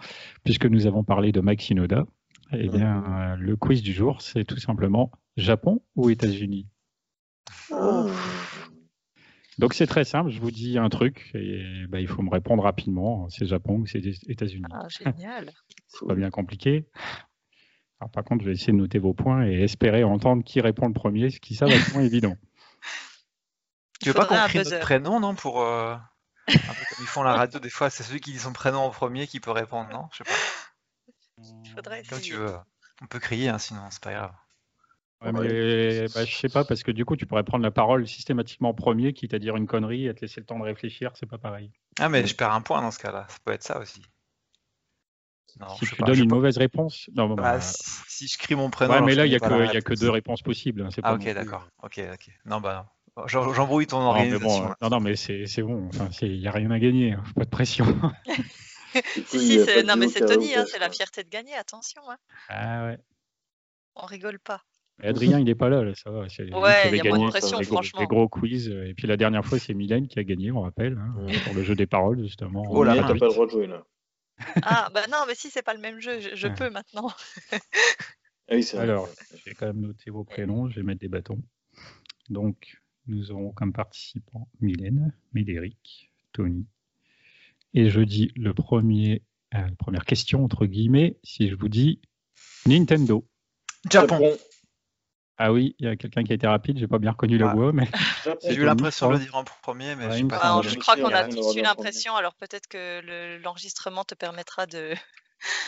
puisque nous avons parlé de Mike Shinoda. Eh bien, le quiz du jour, c'est tout simplement Japon ou États-Unis? Oh. Donc c'est très simple, je vous dis un truc et bah, il faut me répondre rapidement. C'est Japon ou c'est États-Unis. Ah, génial. [LAUGHS] c'est pas bien compliqué. Alors, par contre, je vais essayer de noter vos points et espérer entendre qui répond le premier, ce qui ça va être moins évident. [LAUGHS] Tu veux pas qu'on crée notre prénom, non Pour euh, un peu comme ils font la radio, des fois, c'est celui qui dit son prénom en premier qui peut répondre, non? Je sais pas. Faudrait Comme tu veux. On peut crier, hein, sinon c'est pas grave. Ouais, mais bah, je sais pas, parce que du coup, tu pourrais prendre la parole systématiquement en premier, quitte à dire une connerie et te laisser le temps de réfléchir, c'est pas pareil. Ah, mais je perds un point dans ce cas-là, ça peut être ça aussi. Non, si tu donnes une mauvaise réponse. Non, bah, bah, si, je crie mon prénom. Ouais, mais là, il n'y a, que, a que deux réponses possibles. Hein, ah, ok, d'accord. Ok, ok. Non, bah non. J'embrouille ton organisation. non, non, mais c'est bon. Il n'y a rien à gagner. Hein, pas de pression. [LAUGHS] [LAUGHS] si, si, non, mais c'est Tony, hein, c'est la fierté de gagner, attention. Hein. Ah ouais. On rigole pas. Adrien, il n'est pas là, ça va. ouais, il y a gagné, de pression, les, franchement. Gros, gros quiz. Et puis la dernière fois, c'est Mylène qui a gagné, on rappelle, hein, pour le jeu des paroles, justement. Oh là, t'as pas le droit de jouer là. Ah, bah non, mais si, c'est pas le même jeu, je, peux maintenant. Ah oui, Alors, je vais quand même noter vos prénoms, je vais mettre des bâtons. Donc, nous aurons comme participants Mylène, Médéric, Tony. Et je dis le premier, euh, la première question, entre guillemets, si je vous dis Nintendo. Japon. Ah oui, il y a quelqu'un qui a été rapide, j'ai pas bien reconnu [LAUGHS] la voix, mais. J'ai eu l'impression de le dire en premier, mais je, pas je crois qu'on a tous eu l'impression, alors peut-être que l'enregistrement te permettra de,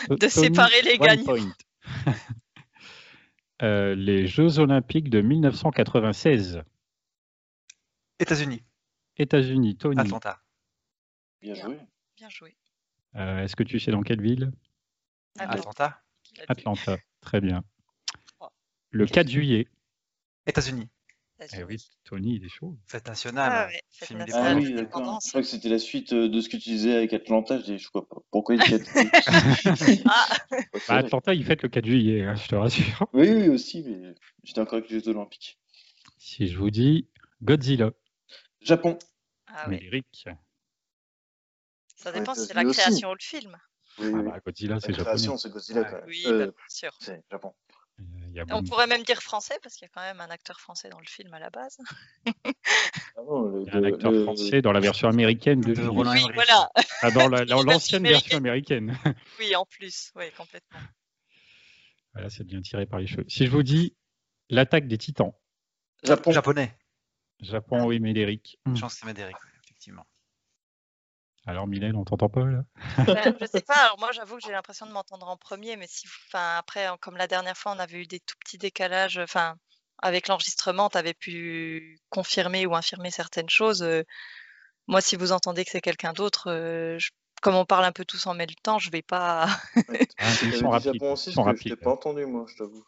de séparer les gagnants. [LAUGHS] euh, les Jeux Olympiques de 1996. États-Unis. États-Unis, Tony. Atlanta. Bien joué. Bien joué. Euh, Est-ce que tu sais dans quelle ville? Atlanta. Atlanta, très bien. Le 4 juillet. États-Unis. Eh oui, Tony, il est chaud. Fête nationale. Ah, ouais, fête nationale. Ah oui, Je crois que c'était la suite euh, de ce que tu disais avec Atlanta. Je dis, je crois pas. Pourquoi il fête [LAUGHS] ah. bah, Atlanta, il fête le 4 juillet, hein, je te rassure. Oui, oui, aussi, mais j'étais encore avec les Jeux Olympiques. Si je vous dis Godzilla. Japon. Ah oui. Eric. Ça dépend si c'est la création ou le film. Oui, ah, bah, Godzilla, c'est japonais. La création, c'est Godzilla. Quand même. Oui, euh, bah, bien sûr. C'est Japon. On pourrait même dire français parce qu'il y a quand même un acteur français dans le film à la base. Ah il y a un acteur français dans la version américaine de, Oui, voilà. Ah, dans [LAUGHS] l'ancienne version américaine. [LAUGHS] oui, en plus, oui, complètement. Voilà, c'est bien tiré par les cheveux. Si je vous dis l'attaque des titans. Japon. Japonais. Japon, oui, Médéric. Je pense que c'est Médéric, effectivement. Alors Mylène, on t'entend pas là? Ben, [LAUGHS] Je sais pas. Alors moi, j'avoue que j'ai l'impression de m'entendre en premier, mais si, enfin après, comme la dernière fois, on avait eu des tout petits décalages. Enfin, avec l'enregistrement, tu avais pu confirmer ou infirmer certaines choses. Euh, moi, si vous entendez que c'est quelqu'un d'autre, euh, comme on parle un peu tous en même temps, je vais pas. ah, ils sont rapides. Je t'ai pas entendu, moi, je t'avoue.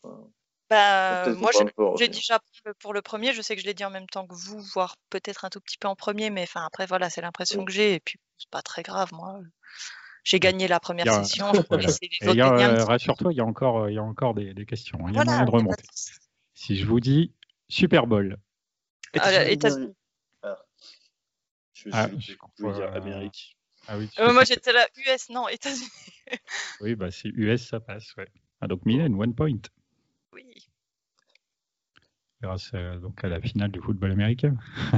Bah, moi, j'ai déjà pour le premier, je sais que je l'ai dit en même temps que vous, voire peut-être un tout petit peu en premier, mais enfin après voilà, c'est l'impression que j'ai et puis c'est pas très grave, moi. J'ai gagné la première session. Rassure-toi, il y a encore, il y a encore des, des questions. Hein, il y a moyen de remonter. Si je vous dis Super Bowl. États-Unis. Ah. Je, ah, je, je dire Amérique. Ah oui, euh, moi j'étais là US, non, États-Unis. oui, bah c'est US, ça passe, ouais. Ah, donc Mylène, one point. Oui. Grâce à, donc à la finale du football américain. [LAUGHS]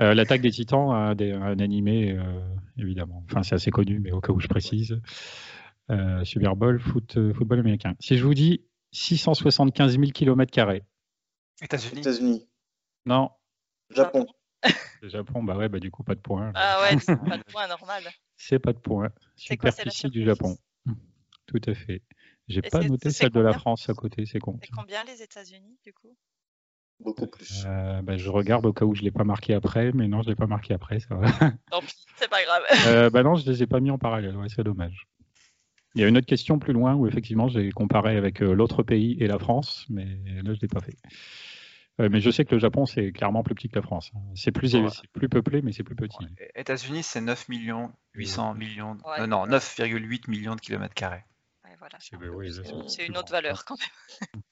Euh, l'attaque des titans, un, un animé, euh, évidemment. Enfin, c'est assez connu, mais au cas où je précise. Super Bowl, foot, football américain. Si je vous dis 675 000 km. États-Unis. États-Unis. Non. Japon. [LAUGHS] Le Japon, bah ouais, bah du coup, pas de point. Ah ouais, c'est [LAUGHS] pas de point normal. C'est pas de point. Superficie du Japon. Tout à fait. J'ai pas noté celle de la France à côté, c'est con. Et combien les États-Unis, du coup? Beaucoup plus. Euh, bah, je regarde au cas où je l'ai pas marqué après, mais non, je l'ai pas marqué après, ça va. [LAUGHS] Tant pis, c'est pas grave. euh, bah non, je les ai pas mis en parallèle, ouais, c'est dommage. Il y a une autre question plus loin où effectivement j'ai comparé avec euh, l'autre pays et la France, mais là je l'ai pas fait. Mais je sais que le Japon c'est clairement plus petit que la France. Hein. C'est plus, plus peuplé, mais c'est plus petit. Ouais. États-Unis c'est 9 millions 800 millions, ouais. euh, non 9,8 millions de kilomètres carrés. Voilà, c'est une autre valeur quand même. [LAUGHS]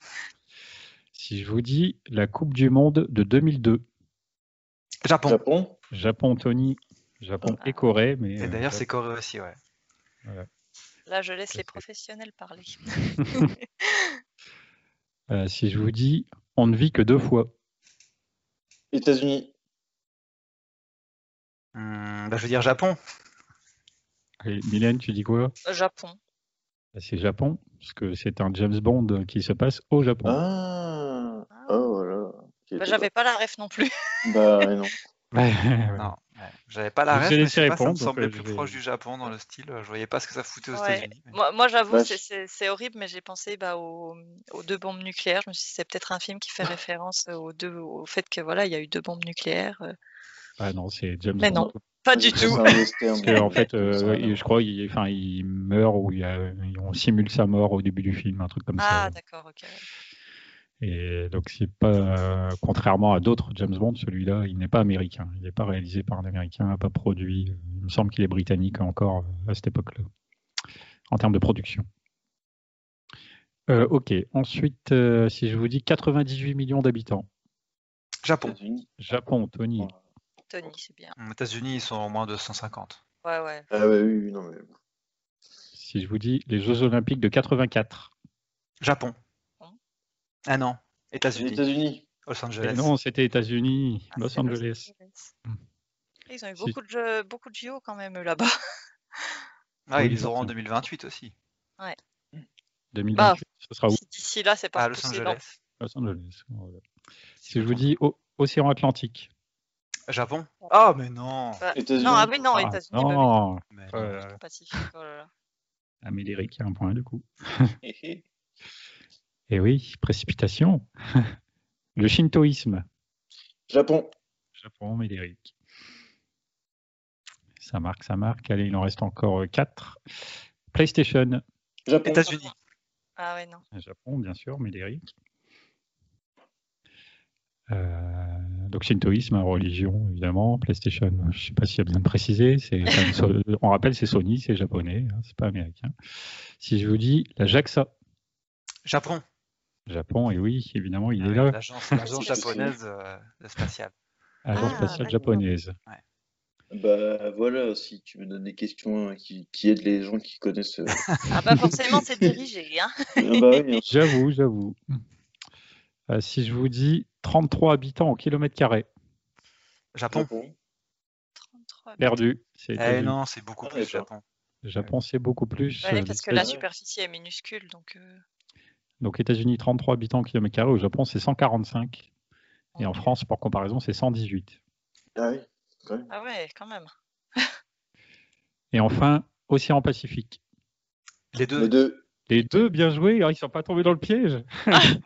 si je vous dis la Coupe du Monde de 2002. Japon. Japon. Japon, Tony. Japon et Corée. Mais, et d'ailleurs, c'est Corée aussi, ouais. Voilà. Là, je laisse les professionnels parler. [LAUGHS] euh, si je vous dis, on ne vit que deux fois. États-Unis. Hum, bah, je veux dire Japon. Et Mylène, tu dis quoi? Japon. Bah, c'est Japon, parce que c'est un James Bond qui se passe au Japon. Ah, oh voilà. Bah, J'avais pas la ref non plus. [LAUGHS] bah [LAUGHS] non. Ouais, non, j'avais pas la ref, mais laissé pas, ça me répondre, semblait euh, plus je vais- proche du Japon dans le style. Je voyais pas ce que ça foutait aux Ouais. États-Unis. mais- Moi, moi, j'avoue, Bah, c'est- je- horrible, mais j'ai pensé bah, aux, aux deux bombes nucléaires. Je me suis dit, c'est peut-être un film qui fait [LAUGHS] référence aux deux, au fait que voilà, il y a eu deux bombes nucléaires. euh. Ah non, c'est James Mais Bond. non, pas du tout. Parce que, en fait, euh, je crois il, enfin, il meurt ou il a- on simule sa mort au début du film, un truc comme Ah, ça. d'accord, ok. Et donc, c'est pas, euh, contrairement à d'autres James Bond, celui-là, il n'est pas américain. Il n'est pas réalisé par un américain, pas produit. Il me semble qu'il est britannique encore à cette époque-là, en termes de production. Euh, ok. Ensuite, euh, si je vous dis 98 millions d'habitants, Japon. Japon, Tony. Tony, c'est bien. Aux États-Unis, ils sont au moins 250. Ouais, ouais. Ah ouais, oui, oui, non mais. Si je vous dis les Jeux Olympiques de 84. Japon. Hein Ah non, Les États-Unis. États-Unis. Los Mais Angeles. non, c'était États-Unis, Ah, Los Angeles. Ils ont eu Si. beaucoup de, jeux- beaucoup de JO quand même là-bas. Ah, Oui, ils les auront en forcément. 2028 aussi. 2028, ce sera où D'ici là, c'est pas À Los non. Angeles. Los Angeles. voilà. Si je vous dis o- Océan Atlantique. Japon? Ah, mais non. Bah, États-Unis. non, ah oui, non, Ah, États-Unis, bah non, Mais là là. Pacifique, oh là. Ah, mais l'Éric, a un point du coup. Hé, hé. Et oui, précipitation. [LAUGHS] Le shintoïsme. Japon. Japon, Médéric. Ça marque, ça marque. Allez, il en reste encore 4. PlayStation. Japon. États-Unis. Ah ouais, non. Japon, bien sûr, Médéric. Euh, donc shintoïsme, hein, religion, évidemment. PlayStation, je ne sais pas s'il y a besoin de préciser. [LAUGHS] On rappelle, c'est Sony, c'est japonais, hein, c'est pas américain. Si je vous dis la JAXA, Japon. Japon, et oui, évidemment, il Ah est là, L'agence [LAUGHS] japonaise euh, spatiale. agence Ah, spatiale japonaise. Bah voilà, si tu me donnes des questions qui, qui aident les gens qui connaissent. euh, Ah bah [LAUGHS] forcément, c'est dirigé. Hein. ah bah oui, hein. J'avoue, j'avoue. Euh, si je vous dis 33 habitants au kilomètre carré, Japon. Japon. 33. perdu. C'est Eh non, c'est beaucoup Ah, plus. Japon. Japon, c'est beaucoup plus. Ouais, euh, parce que la superficie est minuscule, donc. euh, Donc États-Unis, 33 habitants au kilomètre carré. Au Japon, c'est 145. Et en France, pour comparaison, c'est 118. Ah oui, quand même. Ah ouais, quand même. [LAUGHS] Et enfin, Océan Pacifique. Les deux. Les deux. Les deux, bien joués. Ah, ils sont pas tombés dans le piège. [LAUGHS]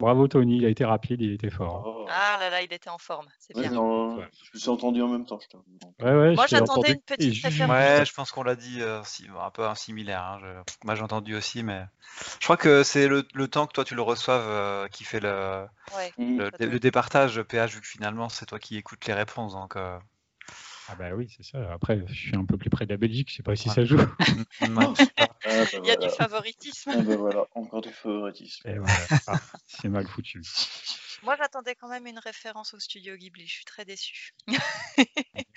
Bravo Tony, il a été rapide, il était fort. Oh. Ah là là, il était en forme. C'est Ouais, bien. non, Ouais. je me suis entendu en même temps, je. Ouais, ouais, Moi, j'attendais une petite Et juste- référence. Ouais, je pense qu'on l'a dit euh, si- un peu un similaire. hein, je- Moi, j'ai entendu aussi, mais je crois que c'est le, le temps que toi tu le reçoives euh, qui fait le, Ouais. Mm. le, ça doit- le départage PH, vu que finalement c'est toi qui écoutes les réponses. Donc, euh, Ah bah oui, c'est ça. Après, je suis un peu plus près de la Belgique, je sais pas si Ouais. ça joue. [LAUGHS] sais pas. [LAUGHS] Ah, bah, Il y a voilà. du favoritisme. Ah, bah, voilà, encore du favoritisme. Voilà. Ah, c'est mal foutu. [LAUGHS] Moi, j'attendais quand même une référence au studio Ghibli. Je suis très déçue.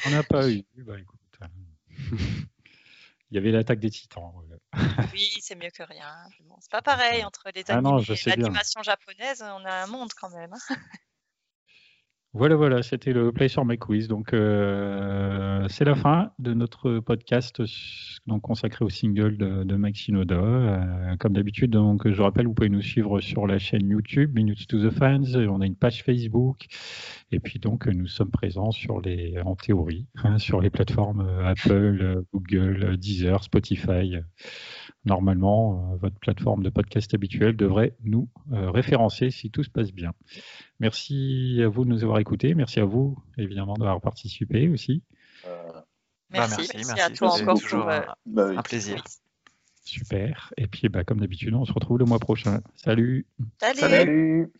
On n'a pas eu. Bah écoute. Il y avait l'attaque des titans. Oui, c'est mieux que rien. Bon, c'est pas pareil entre les Ah non, animés je et l'animation japonaise. On a un monde quand même. Voilà, voilà, c'était le Play sur My Quiz. Donc, euh, c'est la fin de notre podcast consacré au single de, de Mike Shinoda. Euh, comme d'habitude, donc, je rappelle, vous pouvez nous suivre sur la chaîne YouTube, Minutes to the Fans. On a une page Facebook. Et puis, donc, nous sommes présents sur les, en théorie, hein, sur les plateformes Apple, Google, Deezer, Spotify normalement, euh, votre plateforme de podcast habituelle devrait nous euh, référencer si tout se passe bien. Merci à vous de nous avoir écoutés. Merci à vous, évidemment, d'avoir participé aussi. Euh, merci, merci, à toi encore pour un, bah plaisir. Super. Et puis, bah, comme d'habitude, on se retrouve le mois prochain. Salut. Salut.